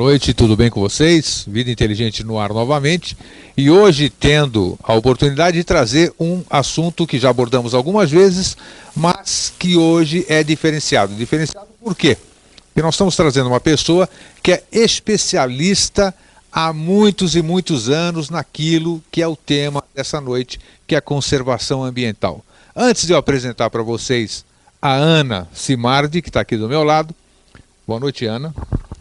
Noite, tudo bem com vocês? Vida Inteligente no ar novamente. E hoje tendo a oportunidade de trazer um assunto que já abordamos algumas vezes, mas que hoje é diferenciado. Diferenciado por quê? Porque nós estamos trazendo uma pessoa que é especialista há muitos e muitos anos naquilo que é o tema dessa noite, que é a conservação ambiental. Antes de eu apresentar para vocês a Ana Simardi, que está aqui do meu lado. Boa noite, Ana.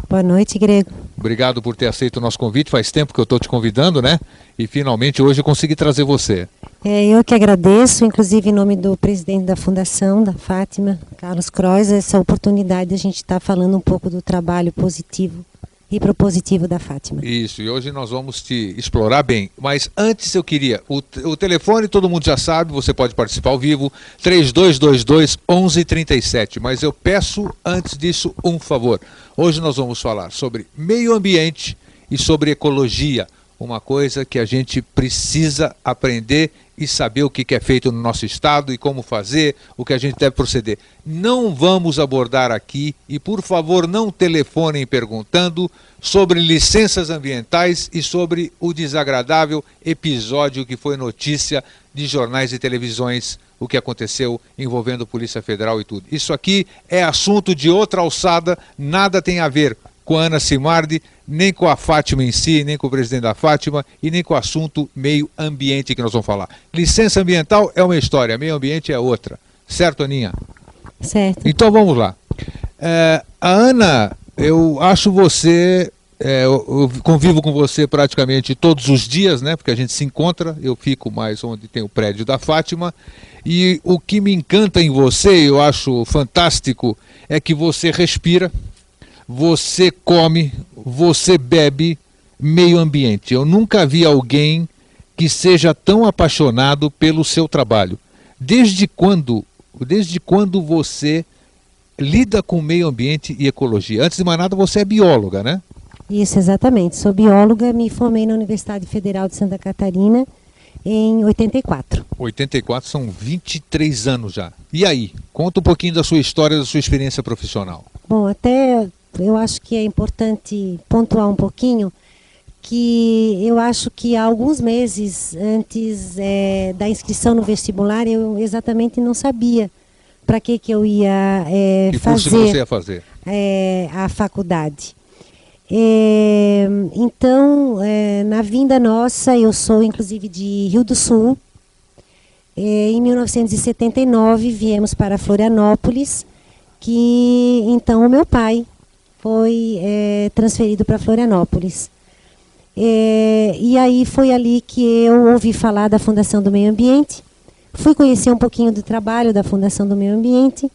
Boa noite, Grego. Obrigado por ter aceito o nosso convite. Faz tempo que eu estou te convidando, né? E finalmente hoje eu consegui trazer você. É, eu que agradeço, inclusive em nome do presidente da Fundação, da Fátima, Carlos Crois, essa oportunidade de a gente estar tá falando um pouco do trabalho positivo e propositivo da Fátima. Isso, e hoje nós vamos te explorar bem. Mas antes eu queria, o, o telefone todo mundo já sabe, você pode participar ao vivo, 3222 1137. Mas eu peço antes disso um favor. Hoje nós vamos falar sobre meio ambiente e sobre ecologia, uma coisa que a gente precisa aprender e saber o que é feito no nosso estado e como fazer, o que a gente deve proceder. Não vamos abordar aqui, e por favor não telefonem perguntando sobre licenças ambientais e sobre o desagradável episódio que foi notícia de jornais e televisões, o que aconteceu envolvendo Polícia Federal e tudo. Isso aqui é assunto de outra alçada, nada tem a ver com a Ana Simardi, nem com a Fátima em si, nem com o presidente da Fátima e nem com o assunto meio ambiente que nós vamos falar. Licença ambiental é uma história, meio ambiente é outra. Certo, Aninha? Certo. Então vamos lá. É, a Ana, eu acho você. É, eu, convivo com você praticamente todos os dias, né? Porque a gente se encontra, eu fico mais onde tem o prédio da Fátima. E o que me encanta em você, eu acho fantástico, é que você respira, você come, você bebe meio ambiente. Eu nunca vi alguém que seja tão apaixonado pelo seu trabalho. Desde quando, desde quando você lida com meio ambiente e ecologia? Antes de mais nada, você é bióloga, né? Isso, exatamente. Sou bióloga, me formei na Universidade Federal de Santa Catarina em 84. 84 são 23 anos já. E aí, conta um pouquinho da sua história, da sua experiência profissional. Bom, até eu acho que é importante pontuar um pouquinho que eu acho que há alguns meses antes é, da inscrição no vestibular eu exatamente não sabia para que que eu ia é, que fazer, você ia fazer? É, a faculdade. É, então, é, na vinda nossa, eu sou inclusive de Rio do Sul. É, em 1979 viemos para Florianópolis, que então o meu pai foi é, transferido para Florianópolis. É, e aí foi ali que eu ouvi falar da Fundação do Meio Ambiente, fui conhecer um pouquinho do trabalho da Fundação do Meio Ambiente,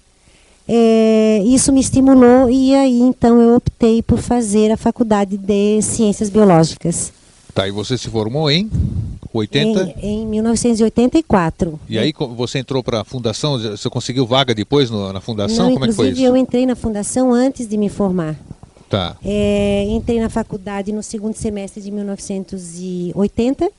é, isso me estimulou e aí então eu optei por fazer a faculdade de Ciências Biológicas. Tá, e você se formou em 80? Em, em 1984. E aí você entrou para a fundação, você conseguiu vaga depois no, na fundação? Não, Como é que foi isso? eu entrei na fundação antes de me formar. Tá. É, entrei na faculdade no segundo semestre de 1980.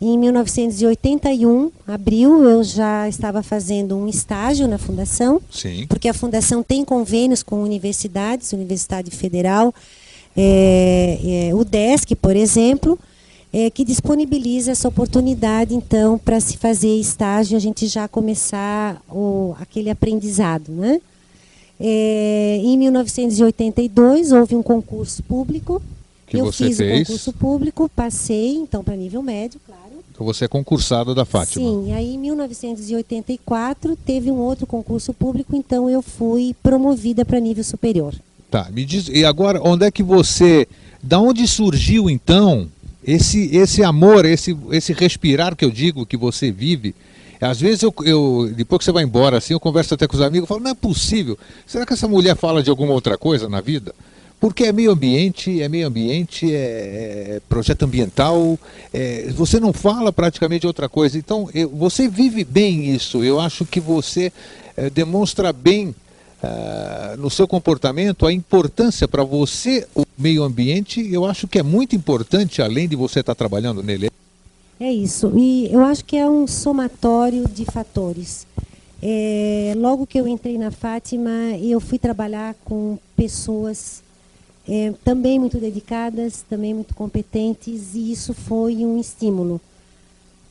Em 1981, abril, eu já estava fazendo um estágio na fundação. Sim. Porque a fundação tem convênios com universidades, Universidade Federal, é, é, o DESC, por exemplo, é, que disponibiliza essa oportunidade, então, para se fazer estágio, a gente já começar o, aquele aprendizado. Né? É, em 1982, houve um concurso público. Que eu você fiz fez? o concurso público, passei, então, para nível médio, claro. Então você é concursada da Fátima. Sim, aí em 1984 teve um outro concurso público, então eu fui promovida para nível superior. Tá, me diz, e agora onde é que você, da onde surgiu então esse esse amor, esse esse respirar que eu digo que você vive, Às vezes eu, eu, depois que você vai embora assim, eu converso até com os amigos, eu falo, não é possível. Será que essa mulher fala de alguma outra coisa na vida? Porque é meio ambiente, é meio ambiente, é, é projeto ambiental, é, você não fala praticamente outra coisa. Então, eu, você vive bem isso. Eu acho que você é, demonstra bem uh, no seu comportamento a importância para você meio ambiente. Eu acho que é muito importante, além de você estar trabalhando nele. É isso. E eu acho que é um somatório de fatores. É, logo que eu entrei na Fátima, eu fui trabalhar com pessoas é, também muito dedicadas, também muito competentes, e isso foi um estímulo.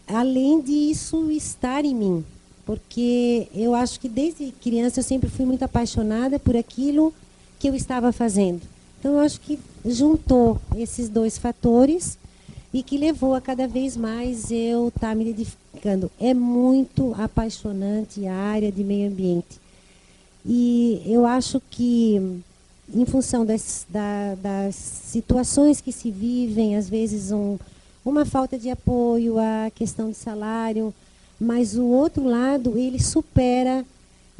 Além disso, estar em mim, porque eu acho que desde criança eu sempre fui muito apaixonada por aquilo que eu estava fazendo. Então, eu acho que juntou esses dois fatores e que levou a cada vez mais eu estar tá me identificando. É muito apaixonante a área de meio ambiente. E eu acho que em função das, da, das situações que se vivem, às vezes um, uma falta de apoio, a questão de salário, mas o outro lado, ele supera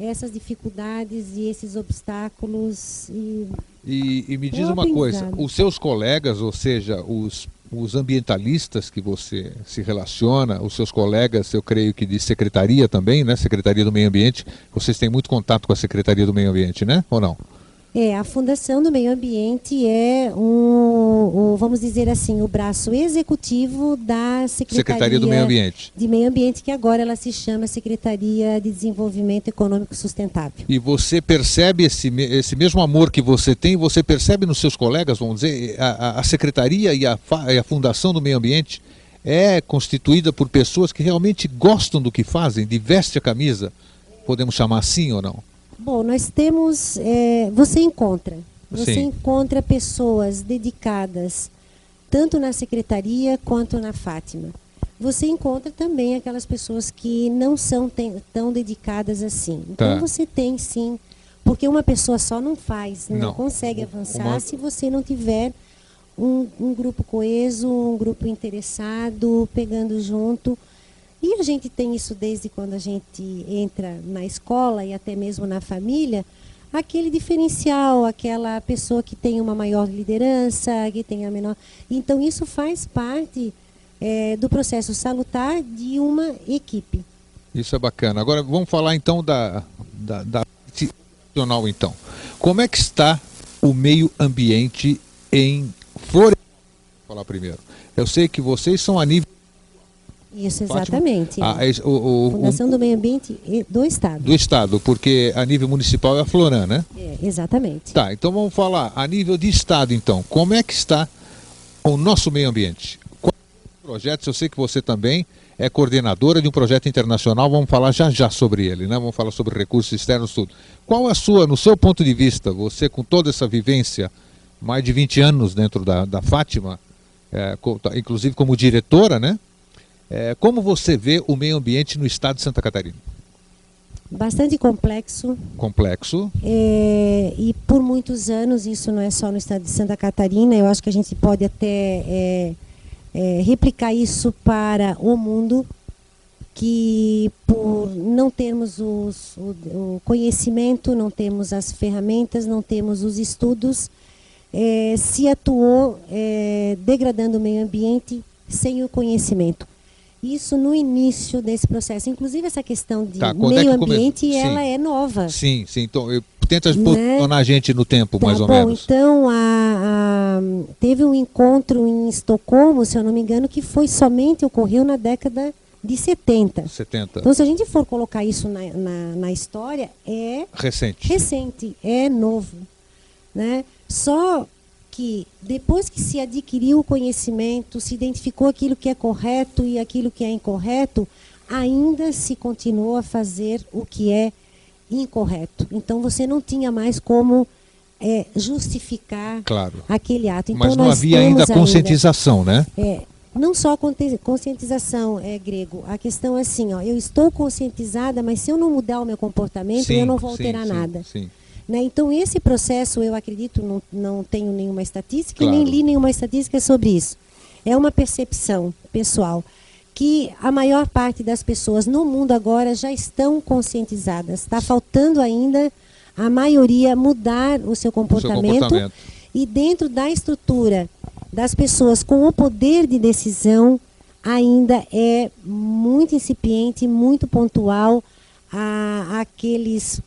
essas dificuldades e esses obstáculos. E, e, e me diz uma coisa, os seus colegas, ou seja, os, os ambientalistas que você se relaciona, os seus colegas, eu creio que de secretaria também, né? Secretaria do Meio Ambiente, vocês têm muito contato com a Secretaria do Meio Ambiente, né? Ou não? É, a Fundação do Meio Ambiente é um, um, vamos dizer assim, o braço executivo da Secretaria, Secretaria do Meio Ambiente. De Meio Ambiente, que agora ela se chama Secretaria de Desenvolvimento Econômico Sustentável. E você percebe esse, esse mesmo amor que você tem, você percebe nos seus colegas, vamos dizer, a, a Secretaria e a, e a Fundação do Meio Ambiente é constituída por pessoas que realmente gostam do que fazem, de veste a camisa, podemos chamar assim ou não? Bom, nós temos. É, você encontra. Você Sim. encontra pessoas dedicadas, tanto na secretaria quanto na Fátima. Você encontra também aquelas pessoas que não são tão dedicadas assim. Então tá. você tem sim, porque uma pessoa só não faz, não, não. consegue avançar uma... se você não tiver um, um grupo coeso, um grupo interessado, pegando junto. E a gente tem isso desde quando a gente entra na escola e até mesmo na família, aquele diferencial, aquela pessoa que tem uma maior liderança, que tem a menor. Então isso faz parte é, do processo salutar de uma equipe. Isso é bacana. Agora vamos falar então da da, da institucional então. Como é que está o meio ambiente em Florianópolis? Vou falar primeiro. Eu sei que vocês são a nível isso, exatamente. Ah, o, o, Fundação o, do Meio Ambiente do Estado. Do Estado, porque a nível municipal é a Floran, né? É, exatamente. Tá, então vamos falar a nível de Estado, então. Como é que está o nosso meio ambiente? Quais projetos? Eu sei que você também é coordenadora de um projeto internacional, vamos falar já já sobre ele, né? Vamos falar sobre recursos externos, tudo. Qual a sua, no seu ponto de vista, você com toda essa vivência, mais de 20 anos dentro da, da Fátima, é, inclusive como diretora, né? É, como você vê o meio ambiente no estado de Santa Catarina? Bastante complexo. Complexo. É, e por muitos anos, isso não é só no estado de Santa Catarina, eu acho que a gente pode até é, é, replicar isso para o mundo, que por não termos os, o, o, conhecimento, não temos as ferramentas, não temos os estudos, é, se atuou é, degradando o meio ambiente sem o conhecimento. Isso no início desse processo. Inclusive, essa questão de tá, é meio é ambiente, ela é nova. Sim, sim. Então, eu, tenta né? posicionar a gente no tempo, tá mais ou bom, menos. Então, a, a, teve um encontro em Estocolmo, se eu não me engano, que foi somente, ocorreu na década de 70. 70. Então, se a gente for colocar isso na, na, na história, é... Recente. Recente, é novo. Né? Só que depois que se adquiriu o conhecimento, se identificou aquilo que é correto e aquilo que é incorreto, ainda se continuou a fazer o que é incorreto. Então você não tinha mais como é, justificar claro. aquele ato. Então, Mas não havia ainda conscientização, ainda, né? É, não só conscientização é grego. A questão é assim, ó, eu estou conscientizada, mas se eu não mudar o meu comportamento, sim, eu não vou alterar sim, nada. Sim. Né? Então, esse processo, eu acredito, não, não tenho nenhuma estatística, claro. nem li nenhuma estatística sobre isso. É uma percepção pessoal que a maior parte das pessoas no mundo agora já estão conscientizadas. Está faltando ainda a maioria mudar o seu comportamento, o seu comportamento. e dentro da estrutura das pessoas com o poder de decisão ainda é muito incipiente, muito pontual a, aqueles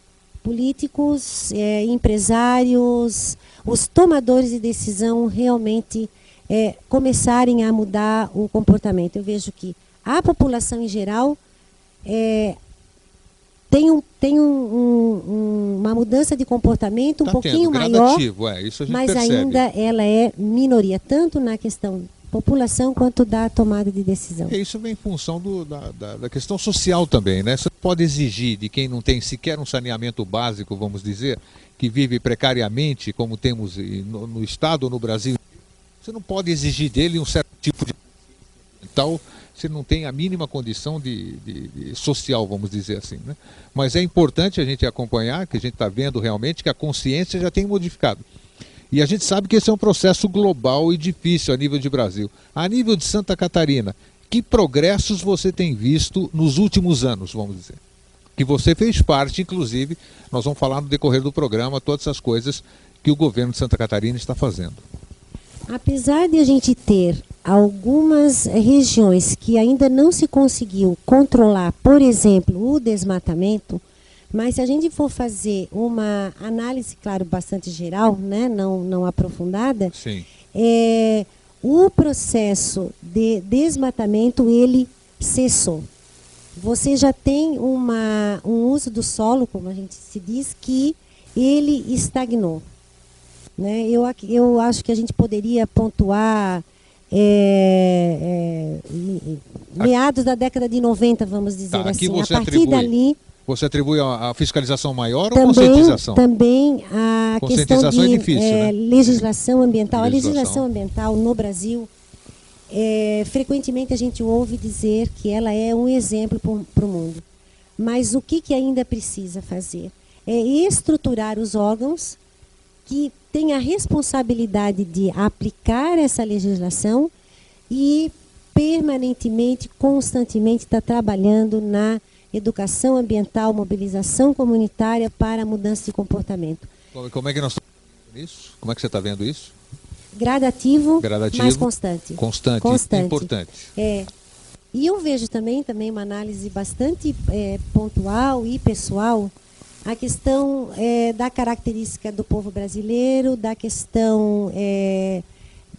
políticos, é, empresários, os tomadores de decisão realmente é, começarem a mudar o comportamento. Eu vejo que a população em geral é, tem, um, tem um, um, uma mudança de comportamento um tá pouquinho tendo, maior, é, mas percebe. ainda ela é minoria, tanto na questão população quanto da tomada de decisão. E isso vem em função do, da, da, da, questão social também, né? Você pode exigir de quem não tem sequer um saneamento básico, vamos dizer, que vive precariamente, como temos no, no Estado no Brasil, você não pode exigir dele um certo tipo de tal se não tem a mínima condição de, de, de, social, vamos dizer assim. Né? Mas é importante a gente acompanhar, que a gente está vendo realmente que a consciência já tem modificado. E a gente sabe que esse é um processo global e difícil a nível de Brasil. A nível de Santa Catarina, que progressos você tem visto nos últimos anos, vamos dizer? Que você fez parte, inclusive, nós vamos falar no decorrer do programa, todas essas coisas que o governo de Santa Catarina está fazendo. Apesar de a gente ter algumas regiões que ainda não se conseguiu controlar, por exemplo, o desmatamento, mas se a gente for fazer uma análise, claro, bastante geral, né, não, não aprofundada, Sim. É, o processo de desmatamento ele cessou. Você já tem uma, um uso do solo, como a gente se diz, que ele estagnou. Né? Eu, eu acho que a gente poderia pontuar é, é, meados da década de 90, vamos dizer tá, assim. A partir atribui. dali você atribui a, fiscalização maior também, ou conscientização? Também a questão de é difícil, é, né? legislação ambiental. Legislação. A legislação ambiental no Brasil, é, frequentemente a gente ouve dizer que ela é um exemplo para o mundo. Mas o que, que ainda precisa fazer? É estruturar os órgãos que têm a responsabilidade de aplicar essa legislação e permanentemente, constantemente, estar tá trabalhando na educação ambiental, mobilização comunitária para a mudança de comportamento. Como é que nós estamos vendo isso? Como é que você está vendo isso? Gradativo, Gradativo mas constante. Constante, constante. importante. É. E eu vejo também, também uma análise bastante é, pontual e pessoal a questão é, da característica do povo brasileiro, da questão é,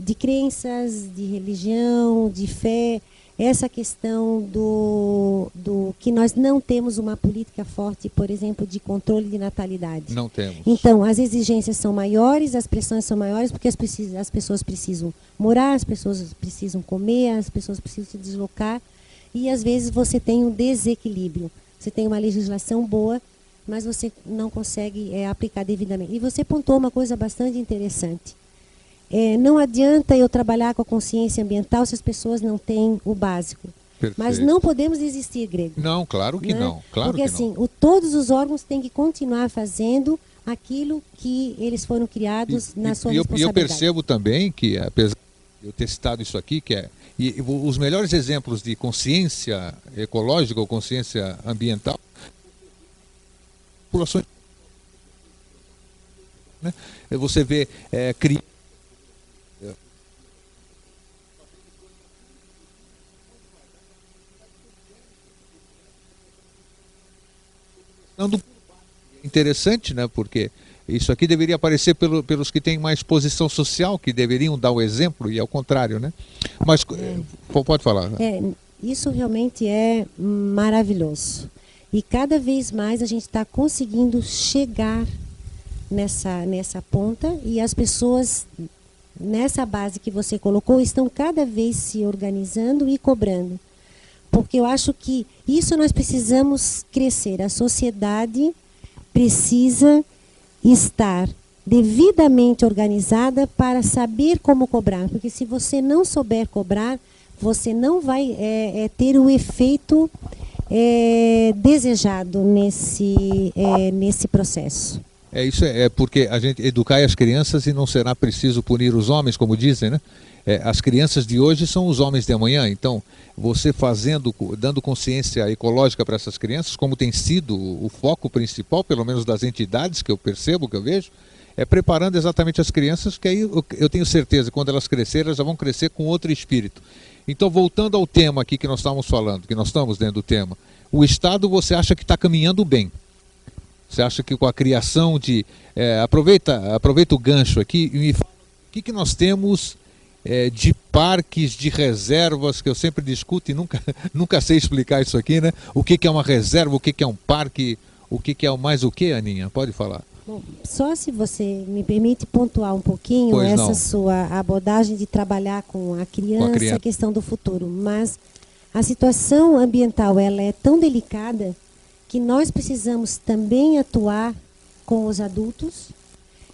de crenças, de religião, de fé essa questão do, do que nós não temos uma política forte, por exemplo, de controle de natalidade. Não temos. Então, as exigências são maiores, as pressões são maiores, porque as, as pessoas precisam morar, as pessoas precisam comer, as pessoas precisam se deslocar, e às vezes você tem um desequilíbrio. Você tem uma legislação boa, mas você não consegue é, aplicar devidamente. E você pontuou uma coisa bastante interessante. É, não adianta eu trabalhar com a consciência ambiental se as pessoas não têm o básico. Perfeito. Mas não podemos desistir, Grego. Não, claro que né? não. Claro Porque que assim, não. O, todos os órgãos têm que continuar fazendo aquilo que eles foram criados e, na sua e eu, responsabilidade. E eu percebo também que, apesar de eu ter citado isso aqui, que é e, e os melhores exemplos de consciência ecológica ou consciência ambiental populações né? você vê é, crianças interessante, né? Porque isso aqui deveria aparecer pelo, pelos que têm mais posição social, que deveriam dar o exemplo, e ao contrário, né? Mas é. pode falar. É, isso realmente é maravilhoso. E cada vez mais a gente está conseguindo chegar nessa, nessa ponta e as pessoas nessa base que você colocou estão cada vez se organizando e cobrando porque eu acho que isso nós precisamos crescer. A sociedade precisa estar devidamente organizada para saber como cobrar, porque se você não souber cobrar, você não vai é, é, ter o efeito é, desejado nesse, é, nesse processo. É isso, é, porque a gente educar as crianças e não será preciso punir os homens, como dizem, né? É, as crianças de hoje são os homens de amanhã. Então, você fazendo, dando consciência ecológica para essas crianças, como tem sido o foco principal, pelo menos das entidades que eu percebo, que eu vejo, é preparando exatamente as crianças, que aí eu, tenho certeza quando elas crescerem, elas já vão crescer com outro espírito. Então, voltando ao tema aqui que nós estávamos falando, que nós estamos dentro do tema, o Estado você acha que está caminhando bem? Você acha que com a criação de. É, aproveita, aproveita o gancho aqui e me fala o que, que nós temos é, de parques, de reservas, que eu sempre discuto e nunca, nunca sei explicar isso aqui, né? O que, que é uma reserva, o que, que é um parque, o que, que é mais o que, Aninha? Pode falar. Bom, só se você me permite pontuar um pouquinho Pois essa não. sua abordagem de trabalhar com a criança, criança. a questão do futuro, mas a situação ambiental ela é tão delicada que nós precisamos também atuar com os adultos,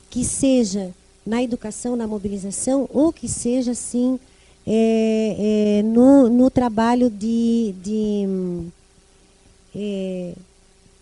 que seja na educação, na mobilização, ou que seja assim é, é, no, no trabalho de, de é,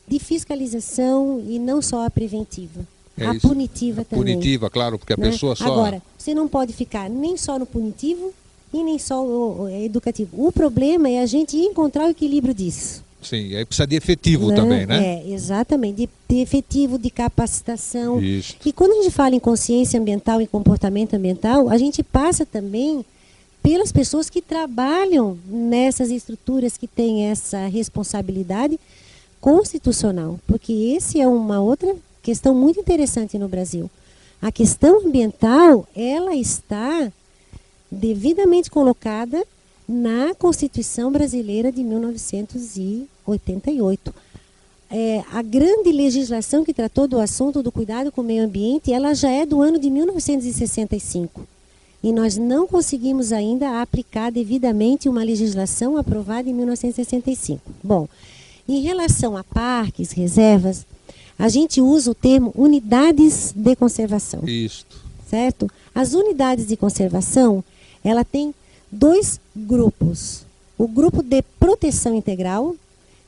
de fiscalização e não só a preventiva. É a isso. punitiva A também. Punitiva, claro, porque a né? pessoa só. Agora, você não pode ficar nem só no punitivo e nem só o, o educativo. O problema é a gente encontrar o equilíbrio disso. Sim, aí precisa de efetivo né? também, né? É, exatamente. De, de efetivo, de capacitação. Isso. E quando a gente fala em consciência ambiental e comportamento ambiental, a gente passa também pelas pessoas que trabalham nessas estruturas que têm essa responsabilidade constitucional, porque esse é uma outra questão muito interessante no Brasil. A questão ambiental, ela está devidamente colocada na Constituição Brasileira de 1988. É, a grande legislação que tratou do assunto do cuidado com o meio ambiente, ela já é do ano de 1965. E nós não conseguimos ainda aplicar devidamente uma legislação aprovada em 1965. Bom, em relação a parques, reservas, a gente usa o termo unidades de conservação Isto. certo? As unidades de conservação, ela tem dois grupos. O grupo de proteção integral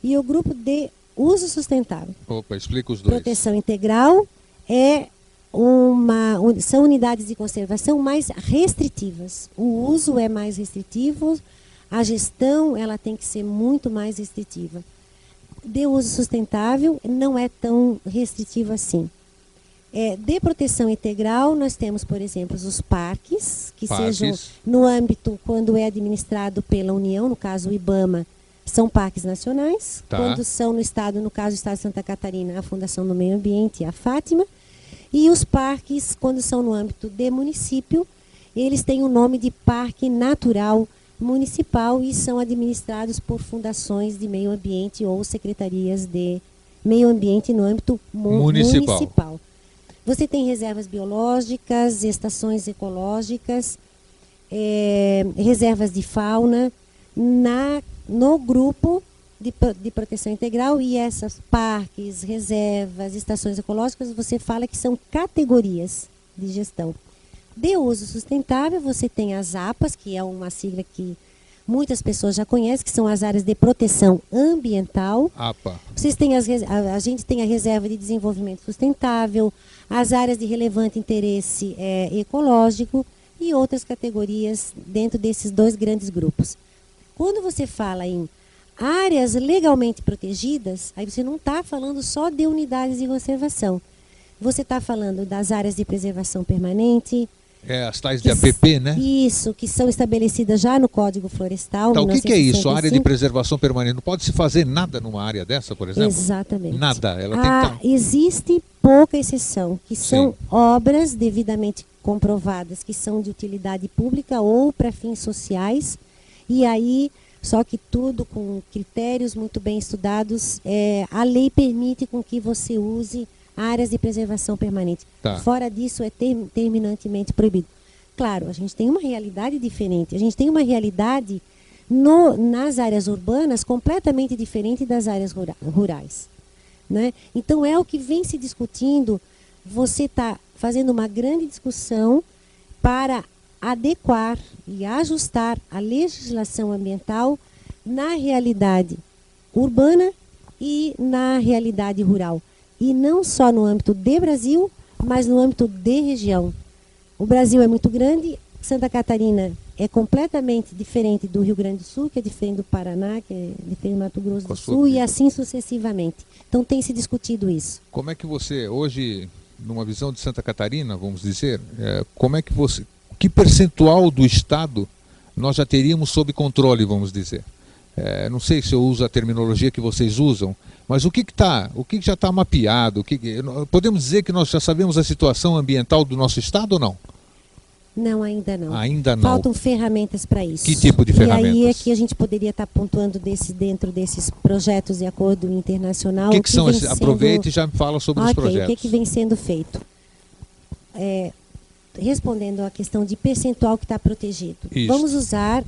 e o grupo de uso sustentável. Opa, explica os dois. Proteção integral é uma são unidades de conservação mais restritivas. O uso é mais restritivo, a gestão ela tem que ser muito mais restritiva. De uso sustentável não é tão restritivo assim. É, de proteção integral, nós temos, por exemplo, os parques, que Parques. sejam no âmbito, quando é administrado pela União, no caso o IBAMA, são parques nacionais. Tá. Quando são no Estado, no caso do Estado de Santa Catarina, a Fundação do Meio Ambiente e a Fátima. E os parques, quando são no âmbito de município, eles têm o nome de Parque Natural Municipal e são administrados por fundações de meio ambiente ou secretarias de meio ambiente no âmbito mu- Municipal. municipal. Você tem reservas biológicas, estações ecológicas, eh, reservas de fauna na, no grupo de, de proteção integral e essas parques, reservas, estações ecológicas, você fala que são categorias de gestão. De uso sustentável, você tem as APAs, que é uma sigla que muitas pessoas já conhecem, que são as áreas de proteção ambiental. APA. Vocês têm as, a, a gente tem a reserva de desenvolvimento sustentável, as áreas de relevante interesse eh, ecológico e outras categorias dentro desses dois grandes grupos. Quando você fala em áreas legalmente protegidas, aí você não está falando só de unidades de conservação. Você está falando das áreas de preservação permanente. É, as tais de APP, né? Isso, que são estabelecidas já no Código Florestal. Tá, o que, que é isso? A área de 1965. preservação permanente. Não pode se fazer nada numa área dessa, por exemplo? Exatamente. Nada. Ela tem Ah, que estar. Existe pouca exceção, que são Sim. obras devidamente comprovadas que são de utilidade pública ou para fins sociais. E aí, só que tudo com critérios muito bem estudados, é, a lei permite com que você use áreas de preservação permanente. Tá. Fora disso, é ter- terminantemente proibido. Claro, a gente tem uma realidade diferente. A gente tem uma realidade no- nas áreas urbanas completamente diferente das áreas rura- rurais. Né? Então é o que vem se discutindo. Você está fazendo uma grande discussão para adequar e ajustar a legislação ambiental na realidade urbana e na realidade rural. E não só no âmbito de Brasil, mas no âmbito de região. O Brasil é muito grande, Santa Catarina é completamente diferente do Rio Grande do Sul, que é diferente do Paraná, que é diferente do Mato Grosso do Sul, e assim sucessivamente. Então tem se discutido isso. Como é que você, hoje, numa visão de Santa Catarina, vamos dizer, é, como é que você. Que percentual do Estado nós já teríamos sob controle, vamos dizer? É, não sei se eu uso a terminologia que vocês usam, mas o que está, o que, que já está mapeado? O que, podemos dizer que nós já sabemos a situação ambiental do nosso estado ou não? Não, ainda não. Ainda não. Faltam ferramentas para isso. Que tipo de ferramentas? E aí é que a gente poderia estar tá pontuando desse, dentro desses projetos de acordo internacional. O que, que, que são esses? Sendo... Aproveite e já me fala sobre okay, os projetos. O que, que vem sendo feito? É, respondendo à questão de percentual que está protegido. Isso. Vamos usar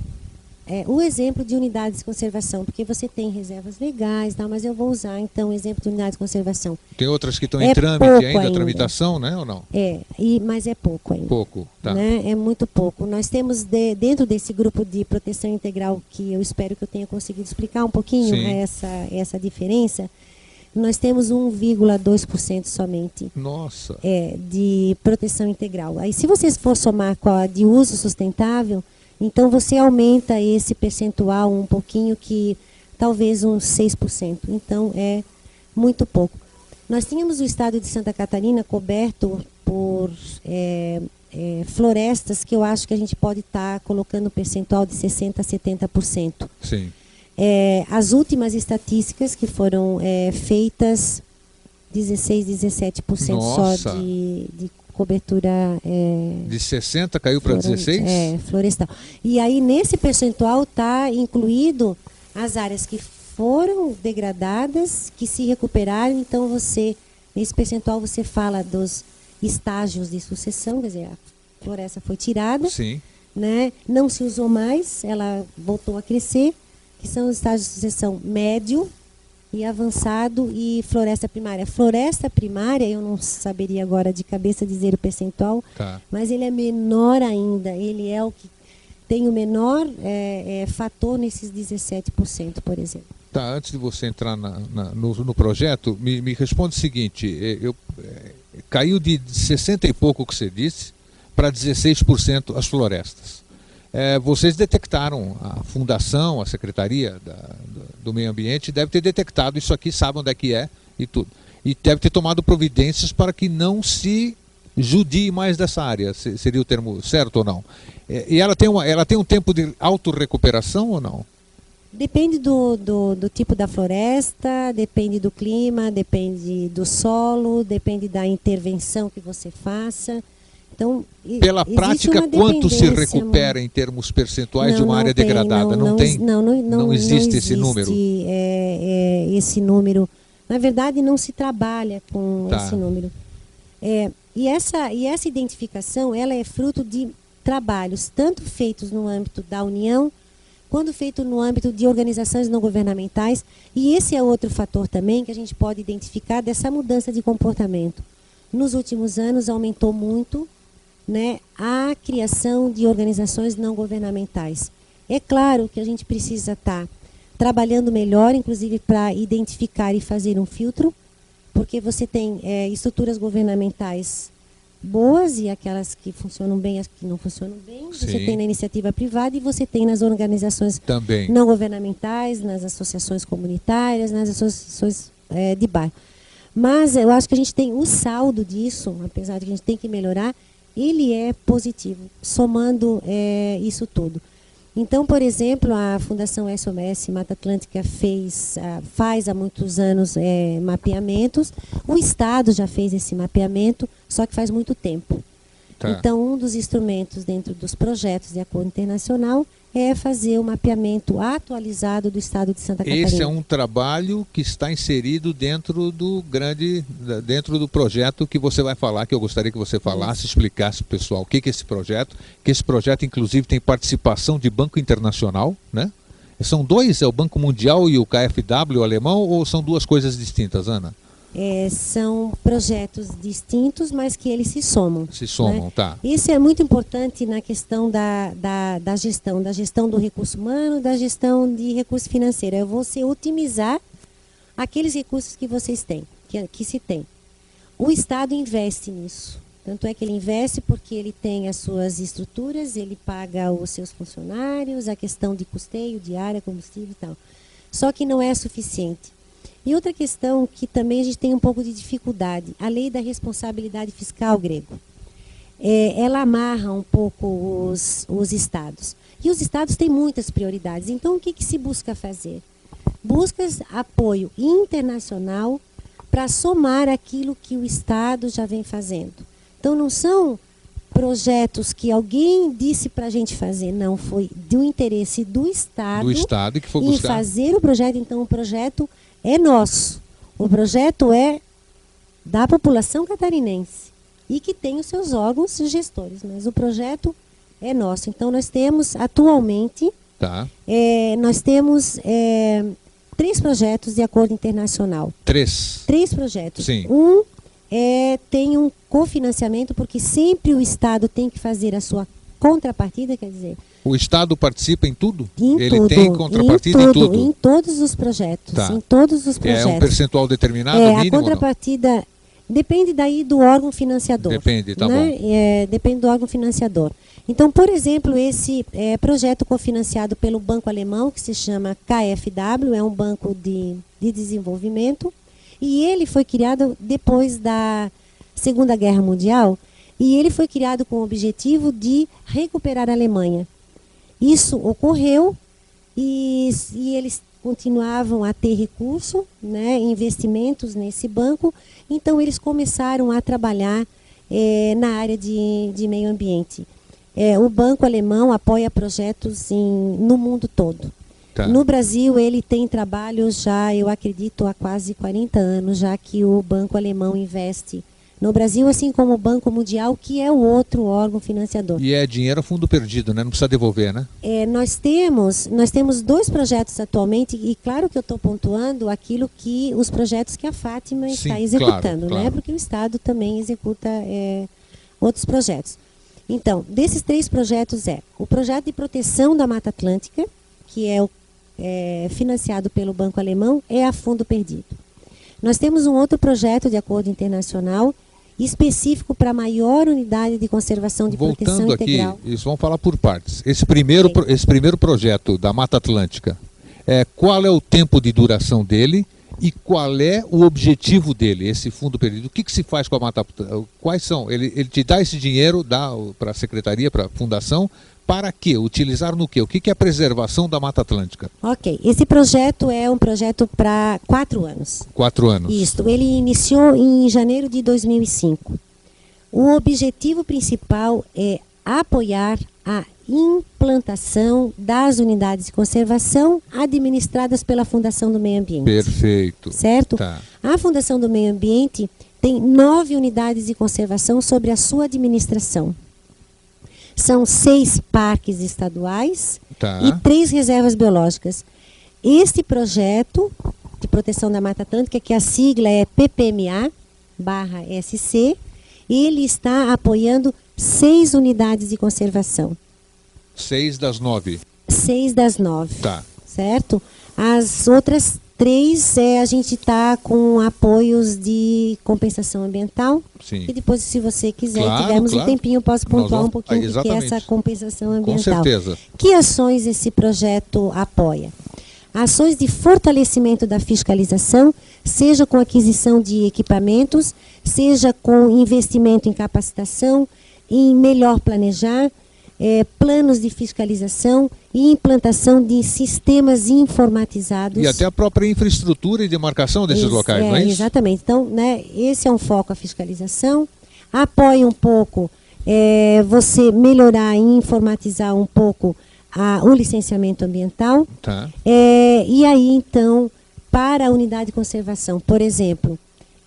é, o exemplo de unidades de conservação, porque você tem reservas legais, tá, mas eu vou usar então o exemplo de unidades de conservação. Tem outras que estão em é trâmite ainda, ainda, tramitação, né, ou não? É, e, mas é pouco ainda. Pouco, tá. Né, é muito pouco. Nós temos de, dentro desse grupo de proteção integral, que eu espero que eu tenha conseguido explicar um pouquinho essa, essa diferença, nós temos 1,2% somente. Nossa. É, de proteção integral. Aí se vocês for somar com a de uso sustentável, então você aumenta esse percentual um pouquinho que talvez uns 6%. Então é muito pouco. Nós tínhamos o estado de Santa Catarina coberto por é, é, florestas que eu acho que a gente pode estar tá colocando percentual de 60% a 70%. Sim. É, as últimas estatísticas que foram é, feitas, 16, 17% Nossa. só de, de cobertura. É, de 60 caiu para 16? É, florestal. E aí, nesse percentual, está incluído as áreas que foram degradadas, que se recuperaram. Então, você, nesse percentual, você fala dos estágios de sucessão, quer dizer, a floresta foi tirada. Sim. Né? Não se usou mais, ela voltou a crescer, que são os estágios de sucessão médio, e avançado e floresta primária. Floresta primária, eu não saberia agora de cabeça dizer o percentual, tá. mas ele é menor ainda. Ele é o que tem o menor é, é, fator nesses 17%, por exemplo. Tá, antes de você entrar na, na, no, no, projeto, me, me, responde o seguinte: é, eu, é, caiu de 60 e pouco que você disse para 16% as florestas. É, vocês detectaram, a fundação, a secretaria da, do, do, meio ambiente deve ter detectado isso aqui, sabe onde é que é e tudo. E deve ter tomado providências para que não se judie mais dessa área, seria o termo certo ou não. É, e ela tem, uma, ela tem um tempo de autorrecuperação ou não? Depende do, do, do, tipo da floresta, depende do clima, depende do solo, depende da intervenção que você faça. Então, Pela prática, quanto se recupera em termos percentuais não, de uma área tem, degradada? Não, não, tem? Não, não, não, existe, existe esse número? É, é, esse número. Na verdade, não se trabalha com tá. esse número. É, e, essa, e essa identificação ela é fruto de trabalhos, tanto feitos no âmbito da União, quanto feito no âmbito de organizações não governamentais. E esse é outro fator também que a gente pode identificar dessa mudança de comportamento. Nos últimos anos aumentou muito né, a criação de organizações não governamentais. É claro que a gente precisa estar tá trabalhando melhor, inclusive para identificar e fazer um filtro, porque você tem é, estruturas governamentais boas e aquelas que funcionam bem, as que não funcionam bem. Sim. Você tem na iniciativa privada e você tem nas organizações Também. não governamentais, nas associações comunitárias, nas associações é, de bairro. Mas eu acho que a gente tem o saldo disso, apesar de que a gente tem que melhorar, ele é positivo, somando é, isso tudo. Então, por exemplo, a Fundação SOS Mata Atlântica fez, faz há muitos anos é, mapeamentos. O Estado já fez esse mapeamento, só que faz muito tempo. Tá. Então, um dos instrumentos dentro dos projetos de acordo internacional é fazer o mapeamento atualizado do estado de Santa Catarina. Esse é um trabalho que está inserido dentro do grande, dentro do projeto que você vai falar, que eu gostaria que você falasse, Isso. explicasse para o pessoal o que, que é esse projeto, que esse projeto inclusive tem participação de Banco Internacional, né? São dois, é o Banco Mundial e o KfW o alemão, ou são duas coisas distintas, Ana? É, são projetos distintos, mas que eles se somam. Se somam, né? tá. Isso é muito importante na questão da, da, da, gestão, da gestão do recurso humano, da gestão de recurso financeiro. É você otimizar aqueles recursos que vocês têm. que, que se tem. O Estado investe nisso. Tanto é que ele investe porque ele tem as suas estruturas, ele paga os seus funcionários, a questão de custeio, diária, combustível e tal. Só que não é suficiente. E outra questão que também a gente tem um pouco de dificuldade, a lei da responsabilidade fiscal grego. É, ela amarra um pouco os, os estados. E os estados têm muitas prioridades. Então, o que, que se busca fazer? Busca apoio internacional para somar aquilo que o Estado já vem fazendo. Então, não são projetos que alguém disse para a gente fazer, não, foi do interesse do Estado, do Estado que foi em fazer o projeto. Então, o projeto é nosso. O projeto é da população catarinense e que tem os seus órgãos gestores, mas o projeto é nosso. Então, nós temos atualmente, Tá. é, nós temos é, três projetos de acordo internacional. Três. Três projetos. Sim. Um é, tem um cofinanciamento, porque sempre o Estado tem que fazer a sua contrapartida, quer dizer, O Estado participa em tudo? em Ele tudo, tem contrapartida em em tudo, tudo. em todos os projetos, Tá. em todos os É projetos. um percentual determinado, É, a mínimo? não? contrapartida depende daí do órgão financiador. Depende, tá né? É, depende do órgão financiador. Então, por exemplo, esse é, projeto cofinanciado pelo banco alemão, que se chama KfW, é um banco de, de desenvolvimento, e ele foi criado depois da Segunda Guerra Mundial, e ele foi criado com o objetivo de recuperar a Alemanha. Isso ocorreu e, e eles continuavam a ter recurso, né, investimentos nesse banco, então eles começaram a trabalhar eh, na área de, de meio ambiente. Eh, o banco alemão apoia projetos em, no mundo todo. Tá. No Brasil, ele tem trabalho já, eu acredito, há quase 40 anos, já que o banco alemão investe no Brasil, assim como o Banco Mundial, que é o outro órgão financiador. E é dinheiro a fundo perdido, né? Não precisa devolver, né? É, nós temos nós temos dois projetos atualmente e claro que eu estou pontuando aquilo que os projetos que a Fátima Sim, está claro, executando, claro. né? Porque o Estado também executa é, outros projetos. Então, desses três projetos é o projeto de proteção da Mata Atlântica, que é, o, é financiado pelo Banco Alemão, é a fundo perdido. Nós temos um outro projeto de acordo internacional específico para a maior unidade de conservação de proteção Voltando aqui, integral. eles vão falar por partes. Esse primeiro, Sim. esse primeiro projeto da Mata Atlântica, é, qual é o tempo de duração dele e qual é o objetivo dele, esse fundo perdido? O que, que se faz com a Mata Atlântica? Quais são? Ele, ele te dá esse dinheiro dá para a secretaria, para a fundação, para quê? Utilizar no quê? O que, que é a preservação da Mata Atlântica? Ok, esse projeto é um projeto para quatro anos. Quatro anos. Isto, ele iniciou em janeiro de 2005. O objetivo principal é apoiar a implantação das unidades de conservação administradas pela Fundação do Meio Ambiente. Perfeito. Certo? Tá. A Fundação do Meio Ambiente tem nove unidades de conservação sobre a sua administração. São seis parques estaduais Tá. e três reservas biológicas. Este projeto de proteção da Mata Atlântica, que a sigla é PPMA barra SC, ele está apoiando seis unidades de conservação. Seis das nove. Seis das nove. Tá. Certo? As outras três é, a gente está com apoios de compensação ambiental. Sim. E depois, se você quiser, Claro, tivermos um claro. tempinho, eu posso pontuar vamos- um pouquinho ah, do que é essa compensação Com ambiental. certeza. Que ações esse projeto apoia? Ações de fortalecimento da fiscalização, seja com aquisição de equipamentos, seja com investimento em capacitação, em melhor planejar, eh, planos de fiscalização e implantação de sistemas informatizados. E até a própria infraestrutura e demarcação desses locais, não é isso? Exatamente. Então, né, esse é um foco a fiscalização. Apoia um pouco eh, você melhorar e informatizar um pouco a- o licenciamento ambiental. Tá. É, e aí, então, para a unidade de conservação, por exemplo,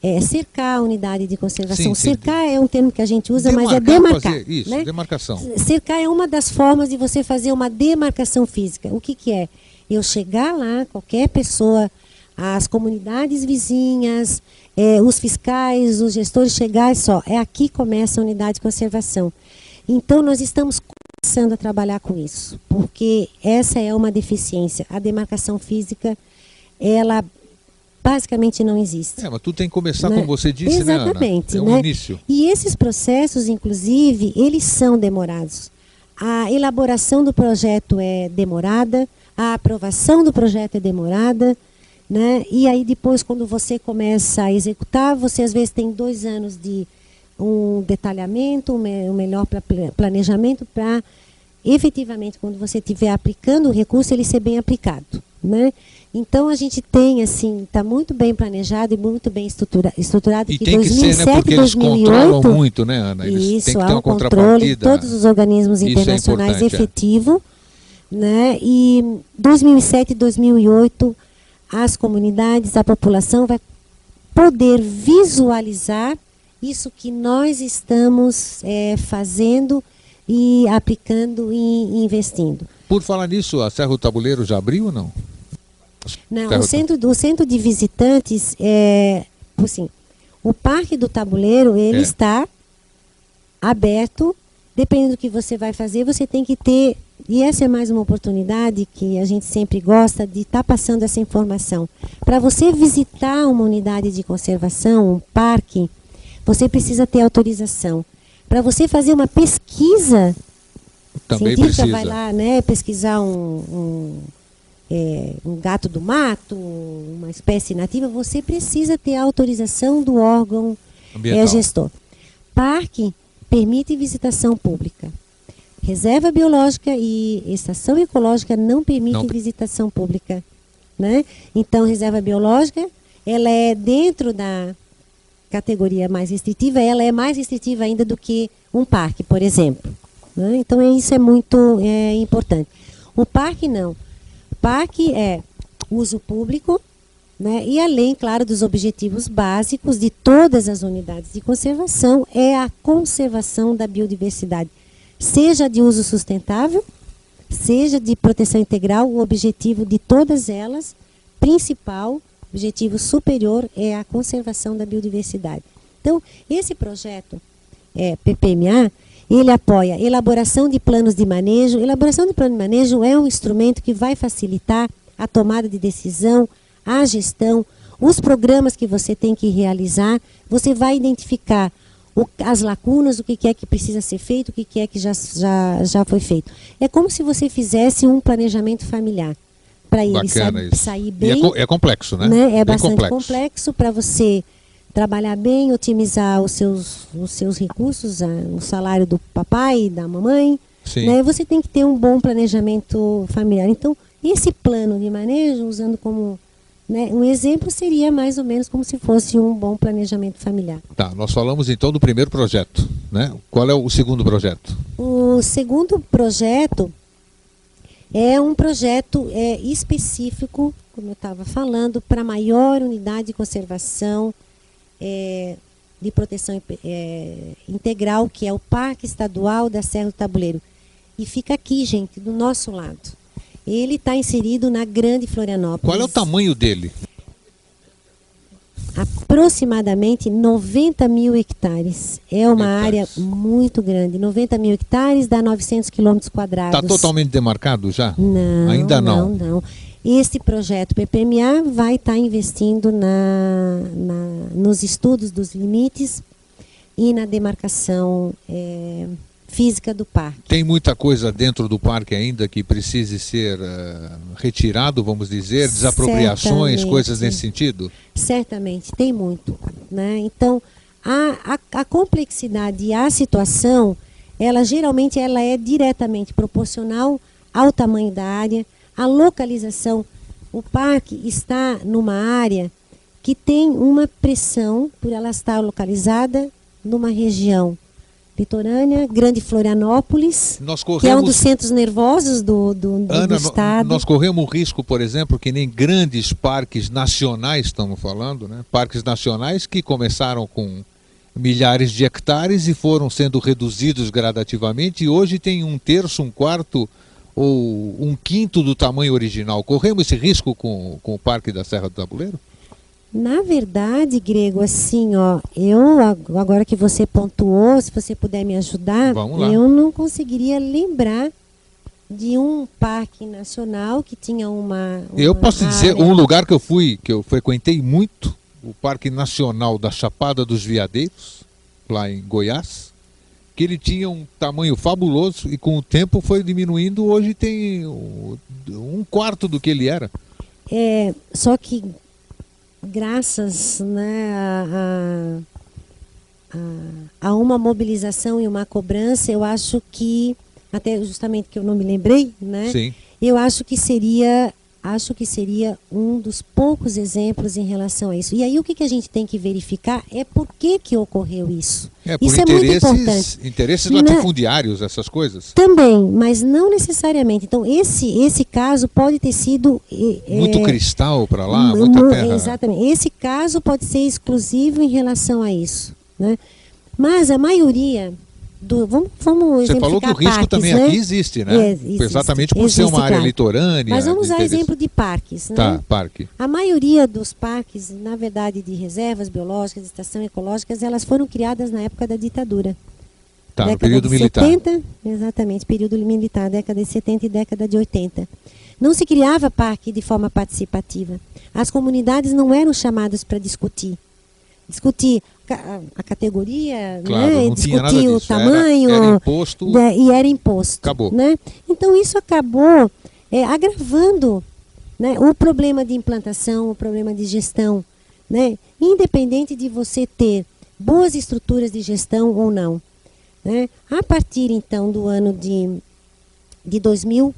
é, cercar a unidade de conservação. Sim, sim. cercar é um termo que a gente usa, mas é Demarcar, demarcar. fazer- isso, né? demarcação. Cercar é uma das formas de você fazer uma demarcação física. O que, que é? Eu chegar lá, qualquer pessoa, as comunidades vizinhas, eh, os fiscais, os gestores chegar e só, é aqui que começa a unidade de conservação. Então, nós estamos começando a trabalhar com isso, porque essa é uma deficiência. A demarcação física, ela basicamente não existe. É, mas tudo tem que começar, né? como você disse, Exatamente, né, Ana? É um né? início. E esses processos, inclusive, eles são demorados. A elaboração do projeto é demorada, a aprovação do projeto é demorada, né? E aí depois, quando você começa a executar, você às vezes tem dois anos de um detalhamento, um, me- melhor planejamento para efetivamente, quando você estiver aplicando o recurso, ele ser bem aplicado, né? Então a gente tem assim, está muito bem planejado e muito bem estrutura, estruturado E que tem que ser, 2007 né? Porque eles 2008 controlam muito, né, Ana? Eles isso, têm que ter um uma controle de contrapartida. todos os organismos é internacionais é. efetivo, né? E 2007 e 2008 as comunidades, a população vai poder visualizar isso que nós estamos eh, fazendo e aplicando e investindo. Por falar nisso, a Serra do Tabuleiro já abriu ou não? Não, o centro, o centro de visitantes é assim, o Parque do Tabuleiro ele É. está aberto. Dependendo do que você vai fazer, você tem que ter e essa é mais uma oportunidade que a gente sempre gosta de estar passando essa informação. Para você visitar uma unidade de conservação, um parque, você precisa ter autorização. Para você fazer uma pesquisa Também científica precisa. vai lá, né, pesquisar um, um, é, um gato do mato, uma espécie nativa, você precisa ter a autorização do órgão é, gestor. Parque permite visitação pública. Reserva biológica e estação ecológica não permitem Não visitação pública, né? Então, reserva biológica, ela é dentro da categoria mais restritiva, ela é mais restritiva ainda do que um parque, por exemplo. né? Então, é- isso é muito é, importante. O parque não. Parque é uso público, né? e além, claro, dos objetivos básicos de todas as unidades de conservação, é a conservação da biodiversidade, seja de uso sustentável, seja de proteção integral, o objetivo de todas elas, principal, objetivo superior, é a conservação da biodiversidade. Então, esse projeto é, PPMA, ele apoia elaboração de planos de manejo. Elaboração de plano de manejo é um instrumento que vai facilitar a tomada de decisão, a gestão, os programas que você tem que realizar. Você vai identificar o- as lacunas, o que que é que precisa ser feito, o que que é que já, já, já foi feito. É como se você fizesse um planejamento familiar para ele sair E bem é, é complexo, né? né? É Bem bastante complexo, para você trabalhar bem, otimizar os seus, os seus recursos, o salário do papai e da mamãe. Sim. Né? Você tem que ter um bom planejamento familiar. Então, esse plano de manejo, usando como né, um exemplo, seria mais ou menos como se fosse um bom planejamento familiar. Tá, nós falamos então do primeiro projeto, né? Qual é o segundo projeto? O segundo projeto é um projeto é, específico, como eu estava falando, para maior unidade de conservação é, de proteção é, integral, que é o Parque Estadual da Serra do Tabuleiro. E fica aqui, gente, do nosso lado. Ele está inserido na Grande Florianópolis. Qual é o tamanho dele? aproximadamente 90 mil hectares. É uma área Hectares. muito grande. 90 mil hectares dá 900 quilômetros quadrados. Está totalmente demarcado já? Não, Ainda não. não, não. Este projeto PPMA vai estar investindo na, na- nos estudos dos limites e na demarcação eh, física do parque. Tem muita coisa dentro do parque ainda que precise ser eh, retirado, vamos dizer, desapropriações, coisas nesse sentido? Certamente, tem muito. Né? Então, a, a, a complexidade e a situação, ela geralmente ela é diretamente proporcional ao tamanho da área, à localização. O parque está numa área que tem uma pressão, por ela estar localizada numa região litorânea, Grande Florianópolis, Nós que é um corremos, dos centros nervosos do, do, do- do Ana, no- estado. nós corremos o risco, por exemplo, que nem grandes parques nacionais, estamos falando, né? parques nacionais que começaram com milhares de hectares e foram sendo reduzidos gradativamente e hoje tem um terço, um quarto ou um quinto do tamanho original. Corremos esse risco com, com o Parque da Serra do Tabuleiro? Na verdade, Grego, assim, ó, eu ag- agora que você pontuou, se você puder me ajudar, eu não conseguiria lembrar de um parque nacional que tinha uma. uma Eu posso dizer, área- um lugar que eu fui, que eu frequentei muito, o Parque Nacional da Chapada dos Veadeiros, lá em Goiás, que ele tinha um tamanho fabuloso e com o tempo foi diminuindo, hoje tem um quarto do que ele era. É, só que graças né, a, a, a- a uma mobilização e uma cobrança, eu acho que, até justamente que eu não me lembrei, né? Sim. Eu acho que seria, acho que seria um dos poucos exemplos em relação a isso. E aí o que, que a gente tem que verificar é por que, que ocorreu isso. É, isso é muito importante. interesses, Né? latifundiários, essas coisas. Também, mas não necessariamente. Então, esse, esse caso pode ter sido. eh, Muito cristal para lá, mu- muita mu- terra. Exatamente. Esse caso pode ser exclusivo em relação a isso. Né? Mas a maioria. Do, vamos, vamos Você falou que o risco parques, também né? aqui existe, né? Existe. Exatamente por ser Existe, uma área claro. litorânea. Mas vamos usar exemplo de parques. Né? Tá, parque. A maioria dos parques, na verdade, de reservas biológicas, de estação ecológicas, elas foram criadas na época da ditadura. Tá, no década período de militar. 70, exatamente, período militar, década de 70 e década de 80. Não se criava parque de forma participativa. As comunidades não eram chamadas para discutir. Discutir a categoria, Claro, né? tinha nada discutir o disso. Era- tamanho. era imposto. né, E era imposto. Acabou. Né? Então isso acabou é, agravando né, o problema de implantação, o problema de gestão. Né? Independente de você ter boas estruturas de gestão ou não. Né? A partir então do ano de, de 2000,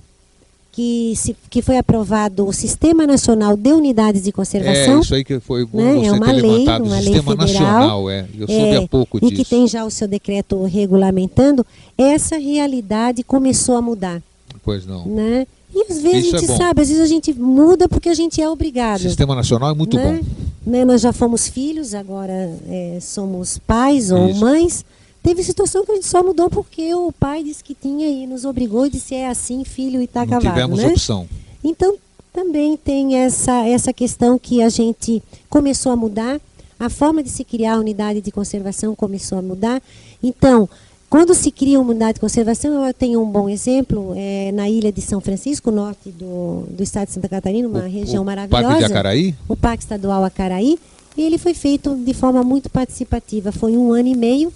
que, se, que foi aprovado o Sistema Nacional de Unidades de É, Conservação, isso aí que foi bom né? você é uma ter lei, levantado. uma o lei Sistema federal, Nacional, é. Eu soube é, há pouco e disso. que tem já o seu decreto regulamentando, essa realidade começou a mudar. Pois não. Né? E às vezes Isso a é gente bom. sabe, às vezes a gente muda porque a gente é obrigado. O Sistema Nacional é muito né? bom. Né, Nós já fomos filhos, agora é, somos pais ou Isso. mães. Teve situação que a gente só mudou porque o pai disse que tinha e nos obrigou e disse é assim, filho, e tá não tivemos né? opção. Então, também tem essa, essa questão que a gente começou a mudar, a forma de se criar a unidade de conservação começou a mudar. Então, quando se cria uma unidade de conservação, eu tenho um bom exemplo, é, na ilha de São Francisco, norte do, do estado de Santa Catarina, uma O- região o maravilhosa. Parque de Acaraí? O Parque Estadual Acaraí. E ele foi feito de forma muito participativa. Foi um ano e meio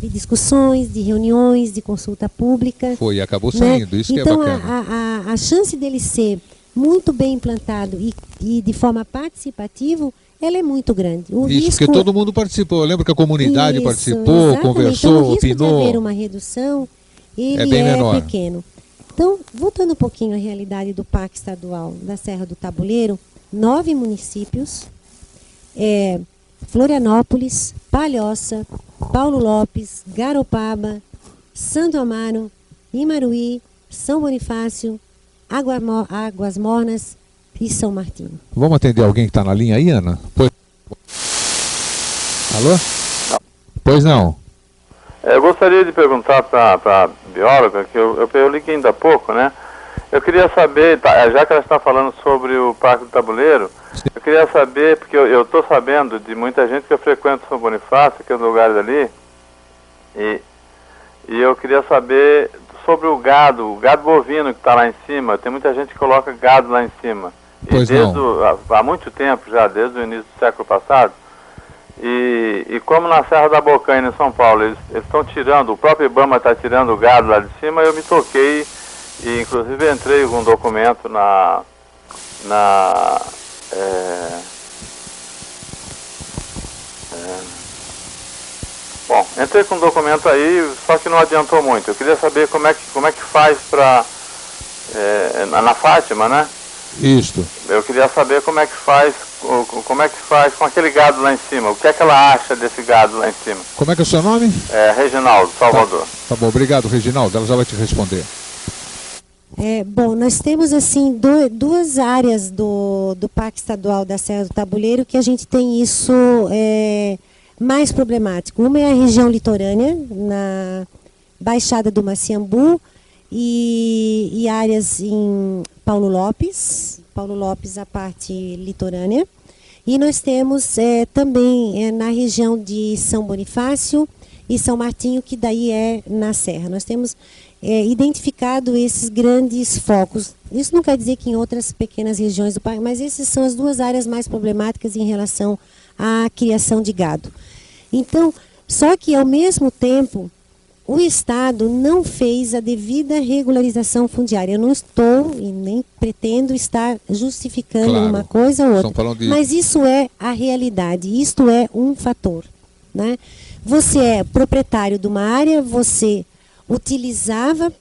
de discussões, de reuniões, de consulta pública Foi, acabou né? saindo. Isso então, que é a, bacana. a, a, a chance dele ser muito bem implantado e, e de forma participativa, ela é muito grande. O Isso, risco, porque todo mundo participou. Eu lembro que a comunidade Isso, participou, exatamente. conversou, então, o risco opinou. de haver uma redução, ele É bem menor. pequeno. Então, voltando um pouquinho à realidade do Parque Estadual da Serra do Tabuleiro, nove municípios, é, Florianópolis, Palhoça, Paulo Lopes, Garopaba, Santo Amaro, Imaruí, São Bonifácio, Água Águas Mornas e São Martinho. Vamos atender alguém que está na linha aí, Ana? Pois... Alô? Pois não. Eu gostaria de perguntar para a bióloga, que eu, eu, eu liguei ainda há pouco, né? Eu queria saber, tá, já que ela está falando sobre o Parque do Tabuleiro, eu queria saber, porque eu estou sabendo de muita gente que eu frequento São Bonifácio, que é um lugar dali, e, e eu queria saber sobre o gado, o gado bovino que está lá em cima. Tem muita gente que coloca gado lá em cima. E Pois desde não. o- há, há muito tempo já, desde o início do século passado, e, e como na Serra da Bocaina, em São Paulo, eles estão tirando, o próprio Ibama está tirando o gado lá de cima, eu me toquei e inclusive entrei com um documento na. na. é, é, bom, entrei com um documento aí, só que não adiantou muito. Eu queria saber como é que, como é que faz para. na na Fátima, né? Isto. Eu queria saber como é que faz, como é que faz com aquele gado lá em cima. O que é que ela acha desse gado lá em cima? Como é que é o seu nome? É, Reginaldo, Salvador. Tá bom, obrigado, Reginaldo. Ela já vai te responder. É, bom, nós temos assim du- duas áreas do, do Parque Estadual da Serra do Tabuleiro que a gente tem isso é, mais problemático. Uma é a região litorânea, na Baixada do Maciambu, e, e áreas em Paulo Lopes, Paulo Lopes, a parte litorânea. E nós temos é, também é, na região de São Bonifácio e São Martinho, que daí é na Serra. Nós temos é, identificado esses grandes focos. Isso não quer dizer que em outras pequenas regiões do parque, mas essas são as duas áreas mais problemáticas em relação à criação de gado. Então, só que ao mesmo tempo, o Estado não fez a devida regularização fundiária. Eu não estou e nem pretendo estar justificando Claro. uma coisa ou outra. falando de- Mas isso é a realidade, isto é um fator. Né? Você é proprietário de uma área, você utilizava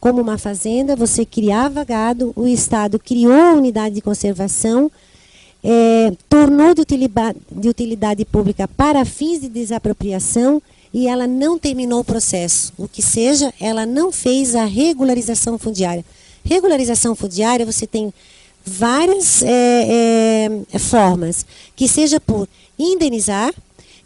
como uma fazenda, você criava gado, o Estado criou a unidade de conservação, eh, tornou de utilidade, de utilidade pública para fins de desapropriação e ela não terminou o processo. O que seja, ela não fez a regularização fundiária. Regularização fundiária, você tem várias eh, eh, formas, que seja por indenizar,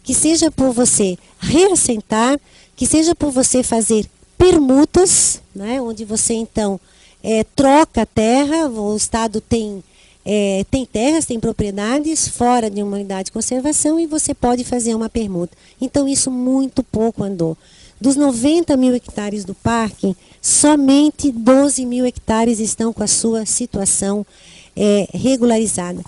que seja por você reassentar, que seja por você fazer permutas, né, onde você então eh, troca terra, o Estado tem, eh, tem terras, tem propriedades fora de uma unidade de conservação e você pode fazer uma permuta. Então isso muito pouco andou. Dos 90 mil hectares do parque, somente 12 mil hectares estão com a sua situação eh, regularizada.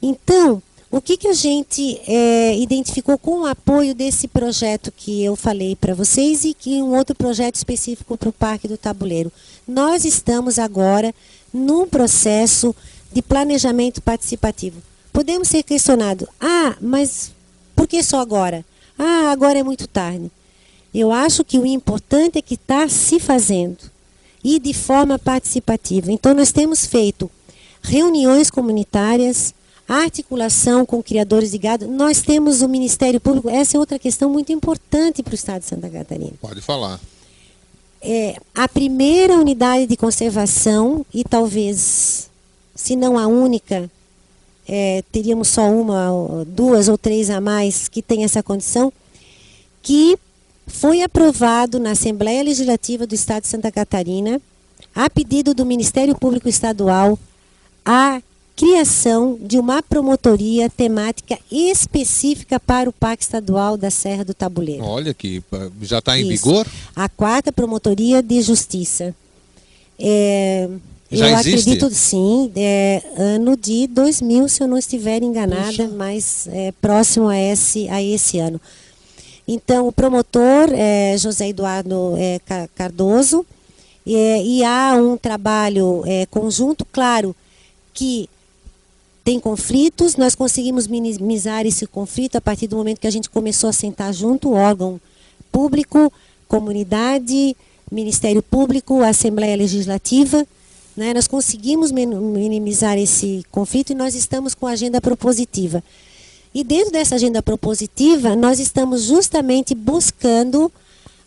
Então, o que, que a gente eh, identificou com o apoio desse projeto que eu falei para vocês e que um outro projeto específico para o Parque do Tabuleiro? Nós estamos agora num processo de planejamento participativo. Podemos ser questionados, ah, mas por que só agora? Ah, agora é muito tarde. Eu acho que o importante é que está se fazendo e de forma participativa. Então, nós temos feito reuniões comunitárias, articulação com criadores de gado. Nós temos o Ministério Público, essa é outra questão muito importante para o Estado de Santa Catarina. Pode falar. É, a primeira unidade de conservação, e talvez, se não a única, é, teríamos só uma, duas ou três a mais que tem essa condição, que foi aprovado na Assembleia Legislativa do Estado de Santa Catarina, a pedido do Ministério Público Estadual, a criação de uma promotoria temática específica para o Parque Estadual da Serra do Tabuleiro. Olha que já está em Isso. vigor? A quarta promotoria de justiça. É, Já eu existe? acredito, sim, é, ano de 2000, se eu não estiver enganada, mas é, próximo a esse, a esse ano. Então, o promotor é José Eduardo é, Ca- Cardoso, e há um trabalho é, conjunto, claro, que tem conflitos, nós conseguimos minimizar esse conflito a partir do momento que a gente começou a sentar junto, órgão público, comunidade, Ministério Público, Assembleia Legislativa. Né? Nós conseguimos minimizar esse conflito e nós estamos com a agenda propositiva. E dentro dessa agenda propositiva, nós estamos justamente buscando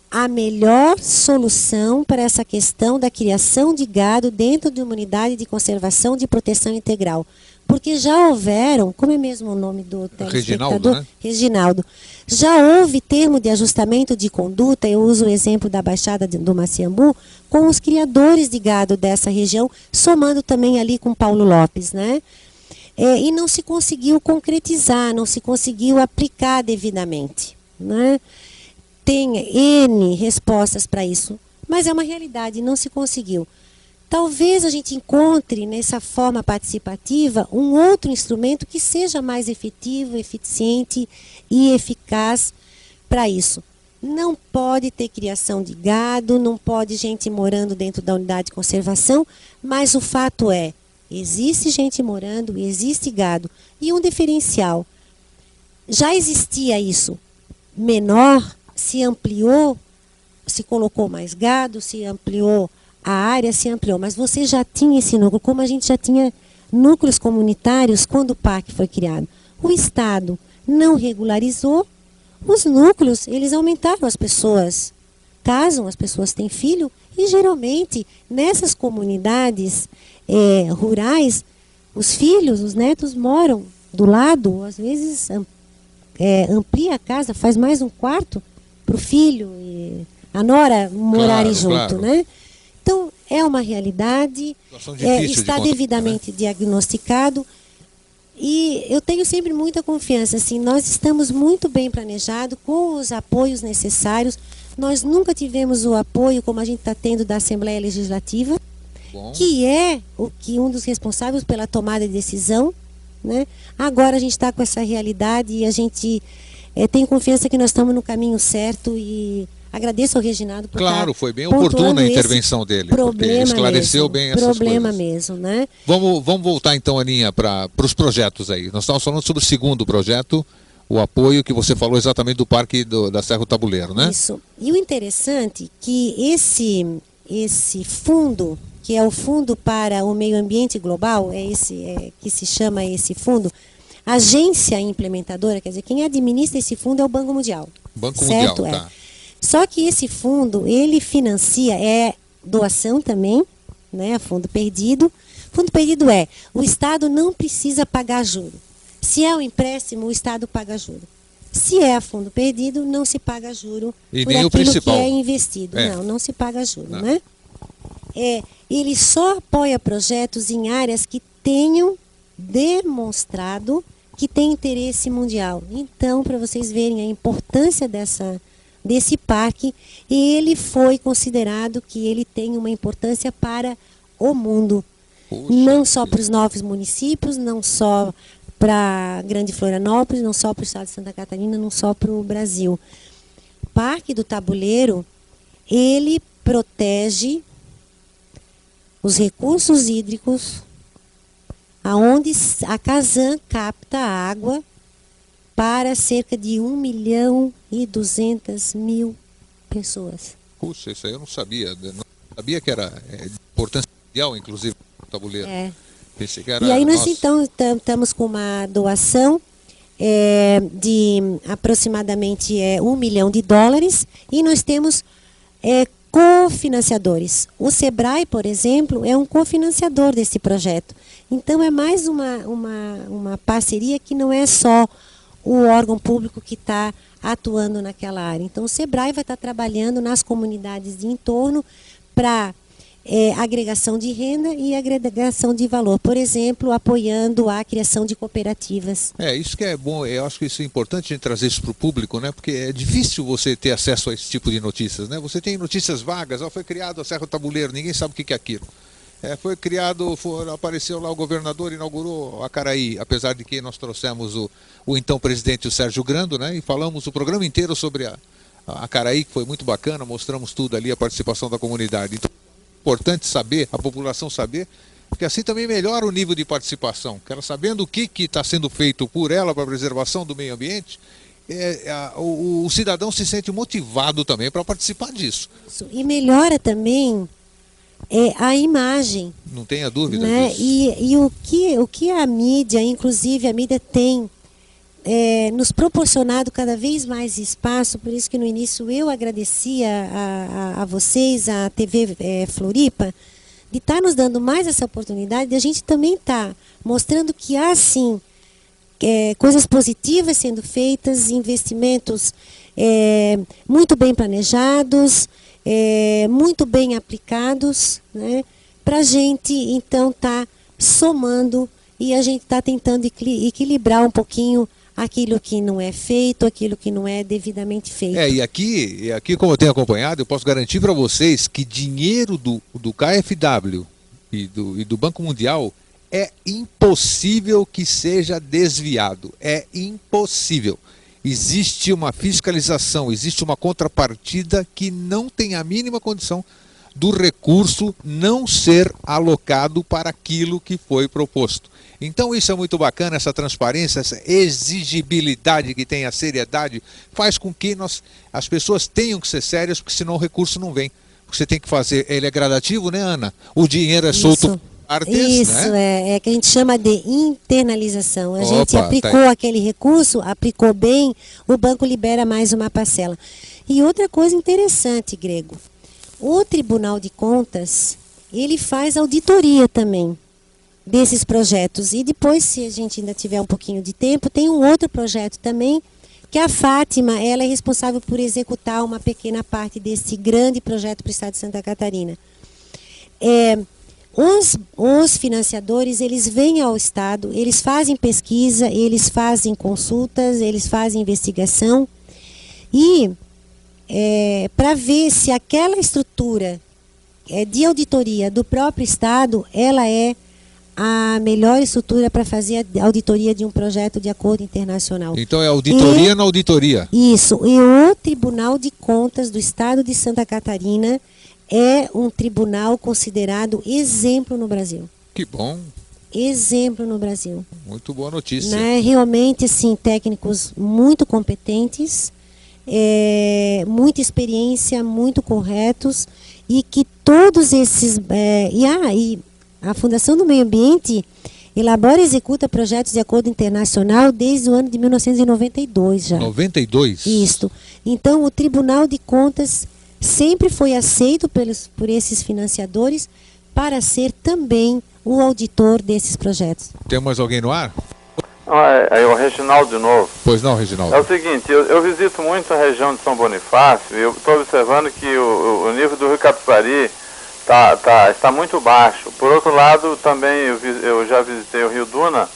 a melhor solução para essa questão da criação de gado dentro de uma unidade de conservação de proteção integral. Porque já houveram, como é mesmo o nome do Reginaldo, né? Reginaldo. Já houve termo de ajustamento de conduta, eu uso o exemplo da Baixada do Maciambu, com os criadores de gado dessa região, somando também ali com Paulo Lopes, né? É, e não se conseguiu concretizar, não se conseguiu aplicar devidamente, né? Tem N respostas para isso, mas é uma realidade, não se conseguiu. Talvez a gente encontre nessa forma participativa um outro instrumento que seja mais efetivo, eficiente e eficaz para isso. Não pode ter criação de gado, não pode gente morando dentro da unidade de conservação, mas o fato é, existe gente morando, existe gado. E um diferencial, já existia isso menor, se ampliou, se colocou mais gado, se ampliou a área, se ampliou. Mas você já tinha esse núcleo, como a gente já tinha núcleos comunitários quando o parque foi criado. O Estado não regularizou, os núcleos, eles aumentaram as pessoas. Casam, as pessoas têm filho, e geralmente nessas comunidades eh, rurais, os filhos, os netos moram do lado, às vezes é, amplia a casa, faz mais um quarto para o filho e a nora morarem Claro, junto, claro. né? Então, é uma realidade, é, difícil de está controlar, devidamente diagnosticado e eu tenho sempre muita confiança, assim, nós estamos muito bem planejados, com os apoios necessários, Nós nunca tivemos o apoio como a gente está tendo da Assembleia Legislativa, Bom. que é o que um dos responsáveis pela tomada de decisão. Né? Agora a gente está com essa realidade e a gente é, tem confiança que nós estamos no caminho certo e agradeço ao Reginaldo por Claro, estar foi bem oportuna a intervenção dele, Problema esclareceu mesmo, bem essas Problema coisas. mesmo, né? Vamos, vamos voltar então, Aninha, para os projetos aí. Nós estávamos falando sobre o segundo projeto, o apoio que você falou exatamente do Parque do- da Serra do Tabuleiro, né? Isso. E o interessante é que esse esse fundo, que é o Fundo para o Meio Ambiente Global, é esse é, que se chama esse fundo, agência implementadora, quer dizer, quem administra esse fundo é o Banco Mundial. Banco certo? Mundial, É. Só que esse fundo, ele financia, é doação também, né? Fundo perdido. Fundo perdido é, o Estado não precisa pagar juro. Se é um empréstimo, o Estado paga juro. Se é fundo perdido, não se paga juro E por nem o aquilo principal. que é investido. É. Não, não se paga juro, Não. né? É, ele só apoia projetos em áreas que tenham demonstrado que tem interesse mundial. Então, para vocês verem a importância dessa, desse parque, ele foi considerado que ele tem uma importância para o mundo. Puxa não só para os novos municípios, não só para Grande Florianópolis, não só para o estado de Santa Catarina, não só para o Brasil. O Parque do Tabuleiro, ele protege os recursos hídricos, aonde a Casan capta água para cerca de 1 milhão e 200 mil pessoas. Puxa, isso aí eu não sabia. Eu Não sabia que era é, de importância mundial, inclusive, o tabuleiro. É. Pensei que era. E aí nós nossa. então estamos com uma doação é, de aproximadamente é, um milhão de dólares e nós temos é, cofinanciadores. O Sebrae, por exemplo, é um cofinanciador desse projeto. Então é mais uma, uma, uma parceria que não é só o órgão público que está atuando naquela área. Então o Sebrae vai estar trabalhando nas comunidades de entorno para é, agregação de renda e agregação de valor. Por exemplo, apoiando a criação de cooperativas. É, isso que é bom, eu acho que isso é importante a gente trazer isso para o público, né? Porque é difícil você ter acesso a esse tipo de notícias, né? Você tem notícias vagas, ó, foi criado a Serra Tabuleiro, ninguém sabe o que é aquilo. É, foi criado, apareceu lá o governador, inaugurou a Caraí, apesar de que nós trouxemos o, o então presidente, o Sérgio Grando, né? E falamos o programa inteiro sobre a, a Caraí, que foi muito bacana, mostramos tudo ali, a participação da comunidade. Então, é importante saber, a população saber, porque assim também melhora o nível de participação. Que ela sabendo o que está sendo feito por ela para a preservação do meio ambiente, é, a- o, o cidadão se sente motivado também para participar disso. Isso. E melhora também é, a imagem. Não tenha dúvida Né? disso. E, e o, que, o que a mídia, inclusive a mídia tem é, nos proporcionado cada vez mais espaço, por isso que no início eu agradecia a, a, a vocês, a TV é, Floripa, de estar nos dando mais essa oportunidade de a gente também estar mostrando que há sim é, coisas positivas sendo feitas, investimentos é, muito bem planejados, é, muito bem aplicados, né, para a gente então estar somando e a gente está tentando equili- equilibrar um pouquinho aquilo que não é feito, aquilo que não é devidamente feito. É, e aqui, e aqui, como eu tenho acompanhado, eu posso garantir para vocês que dinheiro do, do KFW e do, e do Banco Mundial é impossível que seja desviado. É impossível. Existe uma fiscalização, existe uma contrapartida que não tem a mínima condição do recurso não ser alocado para aquilo que foi proposto. Então isso é muito bacana, essa transparência, essa exigibilidade que tem a seriedade, faz com que nós, as pessoas tenham que ser sérias, porque senão o recurso não vem. Você tem que fazer, ele é gradativo, né, Ana? O dinheiro é solto Isso. por partes, Isso, né? é, é que a gente chama de internalização. A gente Opa, tá aplicou aí. aquele recurso, aplicou bem, o banco libera mais uma parcela. E outra coisa interessante, Grego, o Tribunal de Contas, ele faz auditoria também desses projetos. E depois, se a gente ainda tiver um pouquinho de tempo, tem um outro projeto também, que a Fátima, ela é responsável por executar uma pequena parte desse grande projeto para o Estado de Santa Catarina. É, os, os financiadores, eles vêm ao Estado, eles fazem pesquisa, eles fazem consultas, eles fazem investigação e é, para ver se aquela estrutura é, de auditoria do próprio Estado, ela é a melhor estrutura para fazer a auditoria de um projeto de acordo internacional. Então é auditoria e, na auditoria. Isso. E o Tribunal de Contas do Estado de Santa Catarina é um tribunal considerado exemplo no Brasil. Que bom. Exemplo no Brasil. Muito boa notícia. Né? Realmente, assim, técnicos muito competentes, é, muita experiência, muito corretos e que todos esses é, e, ah, e a Fundação do Meio Ambiente elabora e executa projetos de acordo internacional desde o ano de 1992 já. 92? Isto. Então, o Tribunal de Contas sempre foi aceito pelos, por esses financiadores para ser também o auditor desses projetos. Tem mais alguém no ar? Não, é, é, o Reginaldo de novo. Pois não, Reginaldo. É o seguinte, eu, eu visito muito a região de São Bonifácio e eu estou observando que o, o nível do Rio Capivari tá, tá, está muito baixo. Por outro lado, também eu, eu já visitei o Rio Duna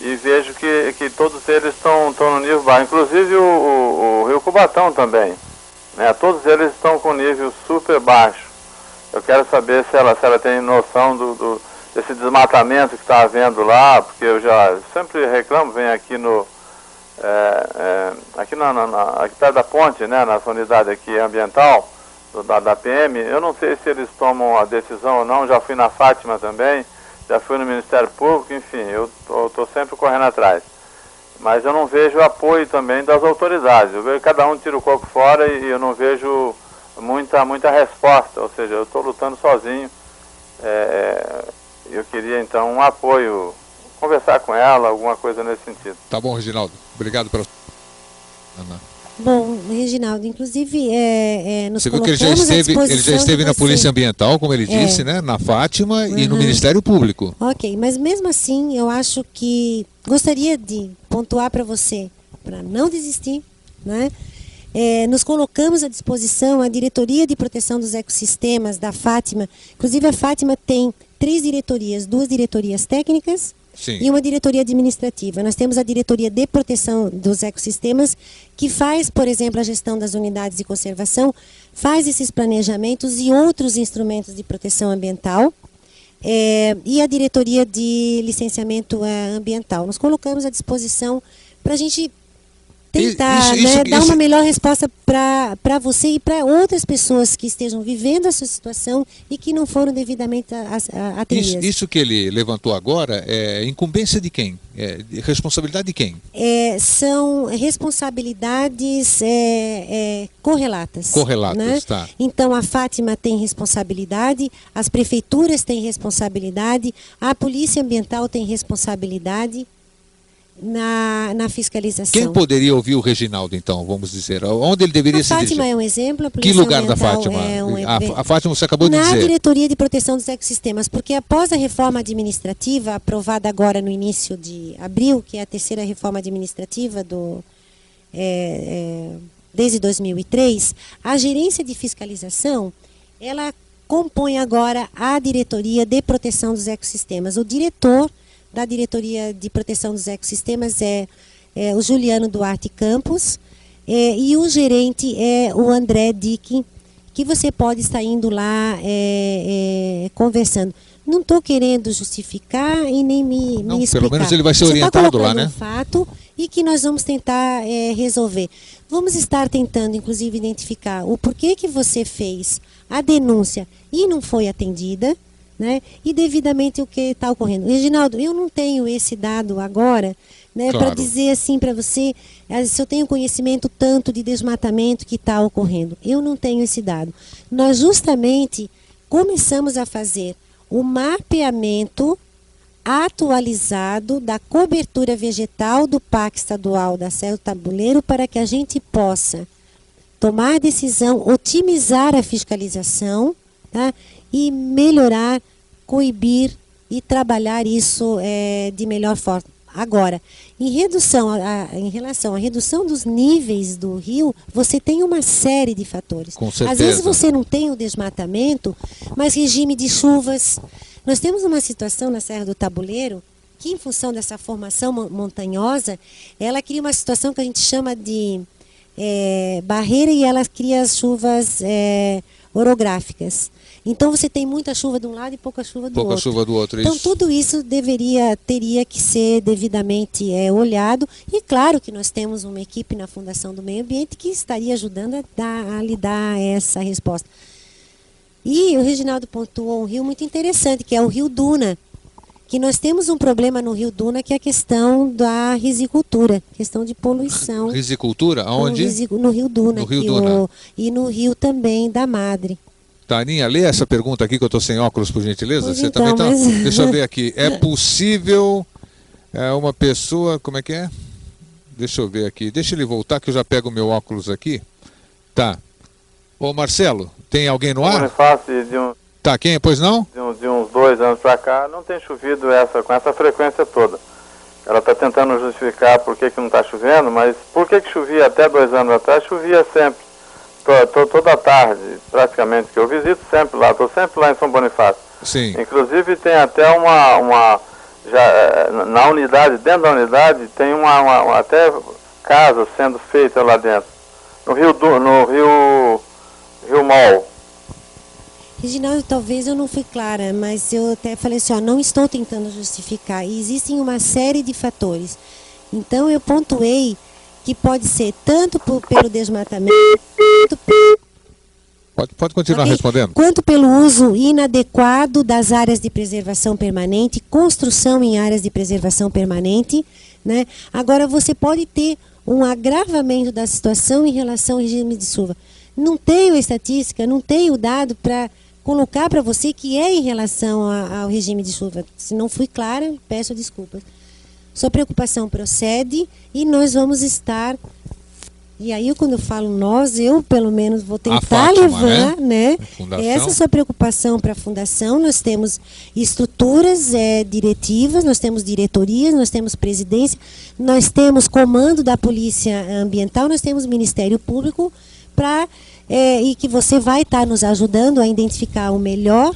e vejo que, que todos eles estão no nível baixo, inclusive o, o, o, Rio Cubatão também. Né? Todos eles estão com nível super baixo. Eu quero saber se ela, se ela tem noção do, do desse desmatamento que está havendo lá, porque eu já sempre reclamo, venho aqui no. É, é, aqui, na, na, aqui perto da ponte, né, nessa unidade aqui ambiental, da, da PM, eu não sei se eles tomam a decisão ou não, já fui na Fátima também, já fui no Ministério Público, enfim, eu estou sempre correndo atrás. Mas eu não vejo apoio também das autoridades. Eu vejo cada um tira o coco fora e, e eu não vejo muita, muita resposta, ou seja, eu estou lutando sozinho. É, eu queria então um apoio, conversar com ela, alguma coisa nesse sentido. Tá bom, Reginaldo. Obrigado pela. Ana. Bom, Reginaldo, inclusive é, é, nos Você viu que ele já esteve, ele já esteve na Polícia Ambiental, como ele é. disse, né? Na Fátima uhum. e no uhum. Ministério Público. Ok, mas mesmo assim eu acho que gostaria de pontuar para você, para não desistir, né? É, nos colocamos à disposição a Diretoria de Proteção dos Ecossistemas da Fátima. Inclusive a Fátima tem três diretorias, duas diretorias técnicas Sim. e uma diretoria administrativa. Nós temos a diretoria de proteção dos ecossistemas, que faz, por exemplo, a gestão das unidades de conservação, faz esses planejamentos e outros instrumentos de proteção ambiental. É, e a diretoria de licenciamento é, ambiental. Nos colocamos à disposição para a gente tentar isso, isso, né, dar uma melhor resposta para você e para outras pessoas que estejam vivendo essa situação e que não foram devidamente atendidas. Isso, isso que ele levantou agora é incumbência de quem? É responsabilidade de quem? É, são responsabilidades é, é correlatas. Correlatas, né? tá. Então a Fátima tem responsabilidade, as prefeituras têm responsabilidade, a Polícia Ambiental tem responsabilidade na, na fiscalização. Quem poderia ouvir o Reginaldo, então, vamos dizer? Onde ele deveria a se Fátima é um exemplo. que lugar da Fátima? É um a, a, Fátima você acabou de dizer. Na Diretoria de Proteção dos Ecossistemas, porque após a reforma administrativa, aprovada agora no início de abril, que é a terceira reforma administrativa do, é, é, desde 2003, a gerência de fiscalização, ela compõe agora a Diretoria de Proteção dos Ecossistemas. O diretor da Diretoria de Proteção dos Ecossistemas é, é o Juliano Duarte Campos é, e o gerente é o André Dick, que você pode estar indo lá é, é conversando. Não estou querendo justificar e nem me, Não, me explicar. Pelo menos ele vai ser você orientado tá lá, né? Um fato e que nós vamos tentar é, resolver. Vamos estar tentando, inclusive, identificar o porquê que você fez a denúncia e não foi atendida né? E devidamente o que está ocorrendo. Reginaldo, eu não tenho esse dado agora, né, claro. para dizer assim para você eh, se eu tenho conhecimento tanto de desmatamento que está ocorrendo. Eu não tenho esse dado. Nós justamente começamos a fazer o mapeamento atualizado da cobertura vegetal do Parque Estadual da Serra do Tabuleiro para que a gente possa tomar decisão, otimizar a fiscalização tá? E melhorar, coibir e trabalhar isso é, de melhor forma. Agora, em redução, a, a, em relação à redução dos níveis do rio, você tem uma série de fatores. Com certeza. Às vezes você não tem o desmatamento, mas regime de chuvas. Nós temos uma situação na Serra do Tabuleiro que, em função dessa formação montanhosa, ela cria uma situação que a gente chama de é, barreira e ela cria as chuvas é, orográficas. Então você tem muita chuva de um lado e pouca chuva do Pouca outro. chuva do outro, Então isso. tudo isso deveria teria que ser devidamente é, olhado e claro que nós temos uma equipe na Fundação do Meio Ambiente que estaria ajudando a, dar, a lhe dar essa resposta. E o Reginaldo pontuou um rio muito interessante que é o Rio Duna, que nós temos um problema no Rio Duna que é a questão da risicultura, questão de poluição. Risicultura, aonde? No, no Rio Duna. No Rio Duna. o- e no rio também da Madre. Taninha, lê essa pergunta aqui que eu estou sem óculos, por gentileza. Pois Você então, também tá. mas- Deixa eu ver aqui. É possível é, uma pessoa. Como é que é? Deixa eu ver aqui. Deixa ele voltar que eu já pego o meu óculos aqui. Tá. Ô Marcelo, tem alguém no ar? De, um, Tá, quem? Pois não? de, um- de uns dois anos pra cá, não tem chovido essa, com essa frequência toda. Ela está tentando justificar por que, que não está chovendo, mas por que, que chovia até dois anos atrás? Chovia sempre, to, to- toda tarde, praticamente, que eu visito sempre lá, estou sempre lá em São Bonifácio. Sim. Inclusive tem até uma, uma já, eh, na unidade, dentro da unidade, tem uma, uma- uma- até casa sendo feita lá dentro. No Rio do, no Rio Rio Mol. Reginaldo, talvez eu não fui clara, mas eu até falei assim, ó, não estou tentando justificar. E existem uma série de fatores. Então eu pontuei que pode ser tanto por- pelo desmatamento, quanto Pode, pode continuar Ok? respondendo. quanto pelo uso inadequado das áreas de preservação permanente, construção em áreas de preservação permanente. Né? Agora, você pode ter um agravamento da situação em relação ao regime de chuva. Não tenho a estatística, não tenho o dado para colocar para você que é em relação a- ao regime de chuva. Se não fui clara, peço desculpas. Sua preocupação procede e nós vamos estar. E aí, quando eu falo nós, eu pelo menos vou tentar Fátima, levar, né? né? Essa sua preocupação para a fundação. Nós temos estruturas eh, diretivas, nós temos diretorias, nós temos presidência, nós temos comando da polícia ambiental, nós temos Ministério Público para e que você vai estar nos ajudando a identificar o melhor,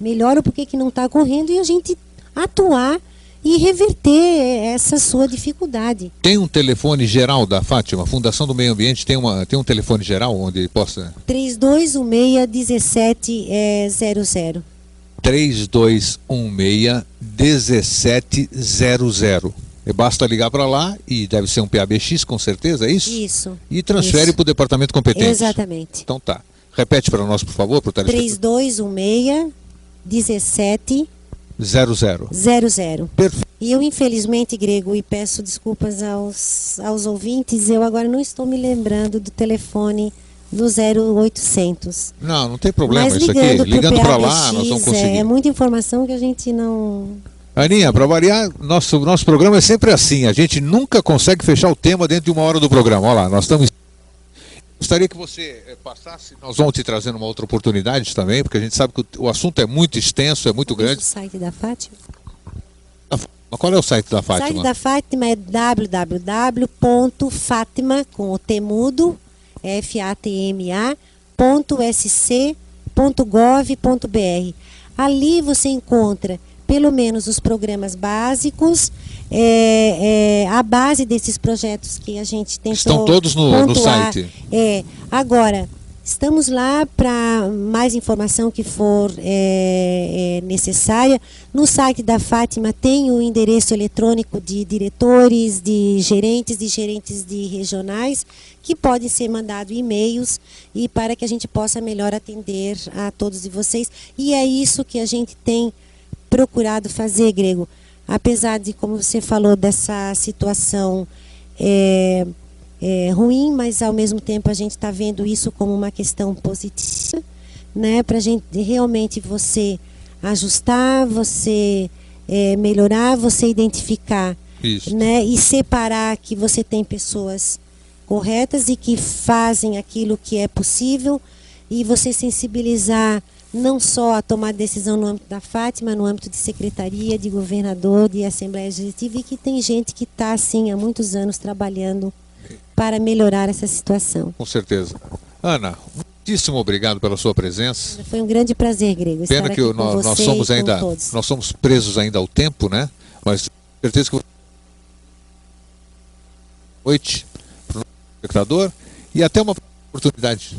melhor o porquê que não está correndo e a gente atuar e reverter essa sua dificuldade. Tem um telefone geral da Fátima? Fundação do Meio Ambiente tem, uma, tem um telefone geral onde possa. 3216-1700. 3216 1700. E basta ligar para lá e deve ser um PABX com certeza, é isso? Isso. E transfere para o departamento competente. Exatamente. Então tá. Repete para nós, por favor, para o telespectador. 3216 1700. 00. Perfeito. E eu, infelizmente, Grego, e peço desculpas aos, aos ouvintes, eu agora não estou me lembrando do telefone do 0800. Não, não tem problema Mas isso aqui. ligando, para para lá, nós vamos conseguir. É, é muita informação que a gente não. Aninha, para variar, nosso, nosso programa é sempre assim. A gente nunca consegue fechar o tema dentro de uma hora do programa. Olha lá, nós estamos. Gostaria que você eh, passasse, nós vamos te trazendo uma outra oportunidade também, porque a gente sabe que o, o assunto é muito extenso, é muito O grande. site da Fátima? Mas qual é o site da O site Fátima? da Fátima é www.fatima, com o temudo, F-A-T-M-A. Ali você encontra pelo menos os programas básicos, é, é, a base desses projetos que a gente tentou Estão todos no- no site. É, agora, estamos lá para mais informação que for é, é, necessária. No site da Fátima tem o endereço eletrônico de diretores, de gerentes, de gerentes de regionais, que podem ser mandados e-mails e para que a gente possa melhor atender a todos de vocês. E é isso que a gente tem procurado fazer, Grego. Apesar de, como você falou, dessa situação é, é, ruim, mas ao mesmo tempo a gente está vendo isso como uma questão positiva, né? Para a gente realmente você ajustar, você é, melhorar, você identificar, Isso. né? E separar que você tem pessoas corretas e que fazem aquilo que é possível e você sensibilizar não só a tomar decisão no âmbito da Fátima, no âmbito de secretaria, de governador, de assembleia legislativa e que tem gente que está assim há muitos anos trabalhando para melhorar essa situação. Com certeza. Ana, muitíssimo obrigado pela sua presença. Foi um grande prazer, Grego, Pena que o- nós, nós você somos ainda nós somos presos ainda ao tempo, né? Mas tenho certeza que noite espectador e até uma oportunidade.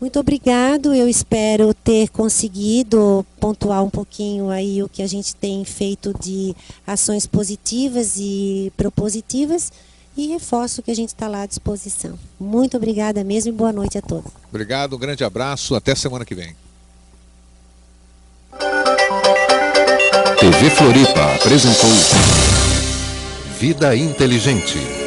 Muito obrigado. Eu espero ter conseguido pontuar um pouquinho aí o que a gente tem feito de ações positivas e propositivas e reforço que a gente está lá à disposição. Muito obrigada mesmo e boa noite a todos. Obrigado, um grande abraço, até semana que vem. TV Floripa apresentou Vida Inteligente.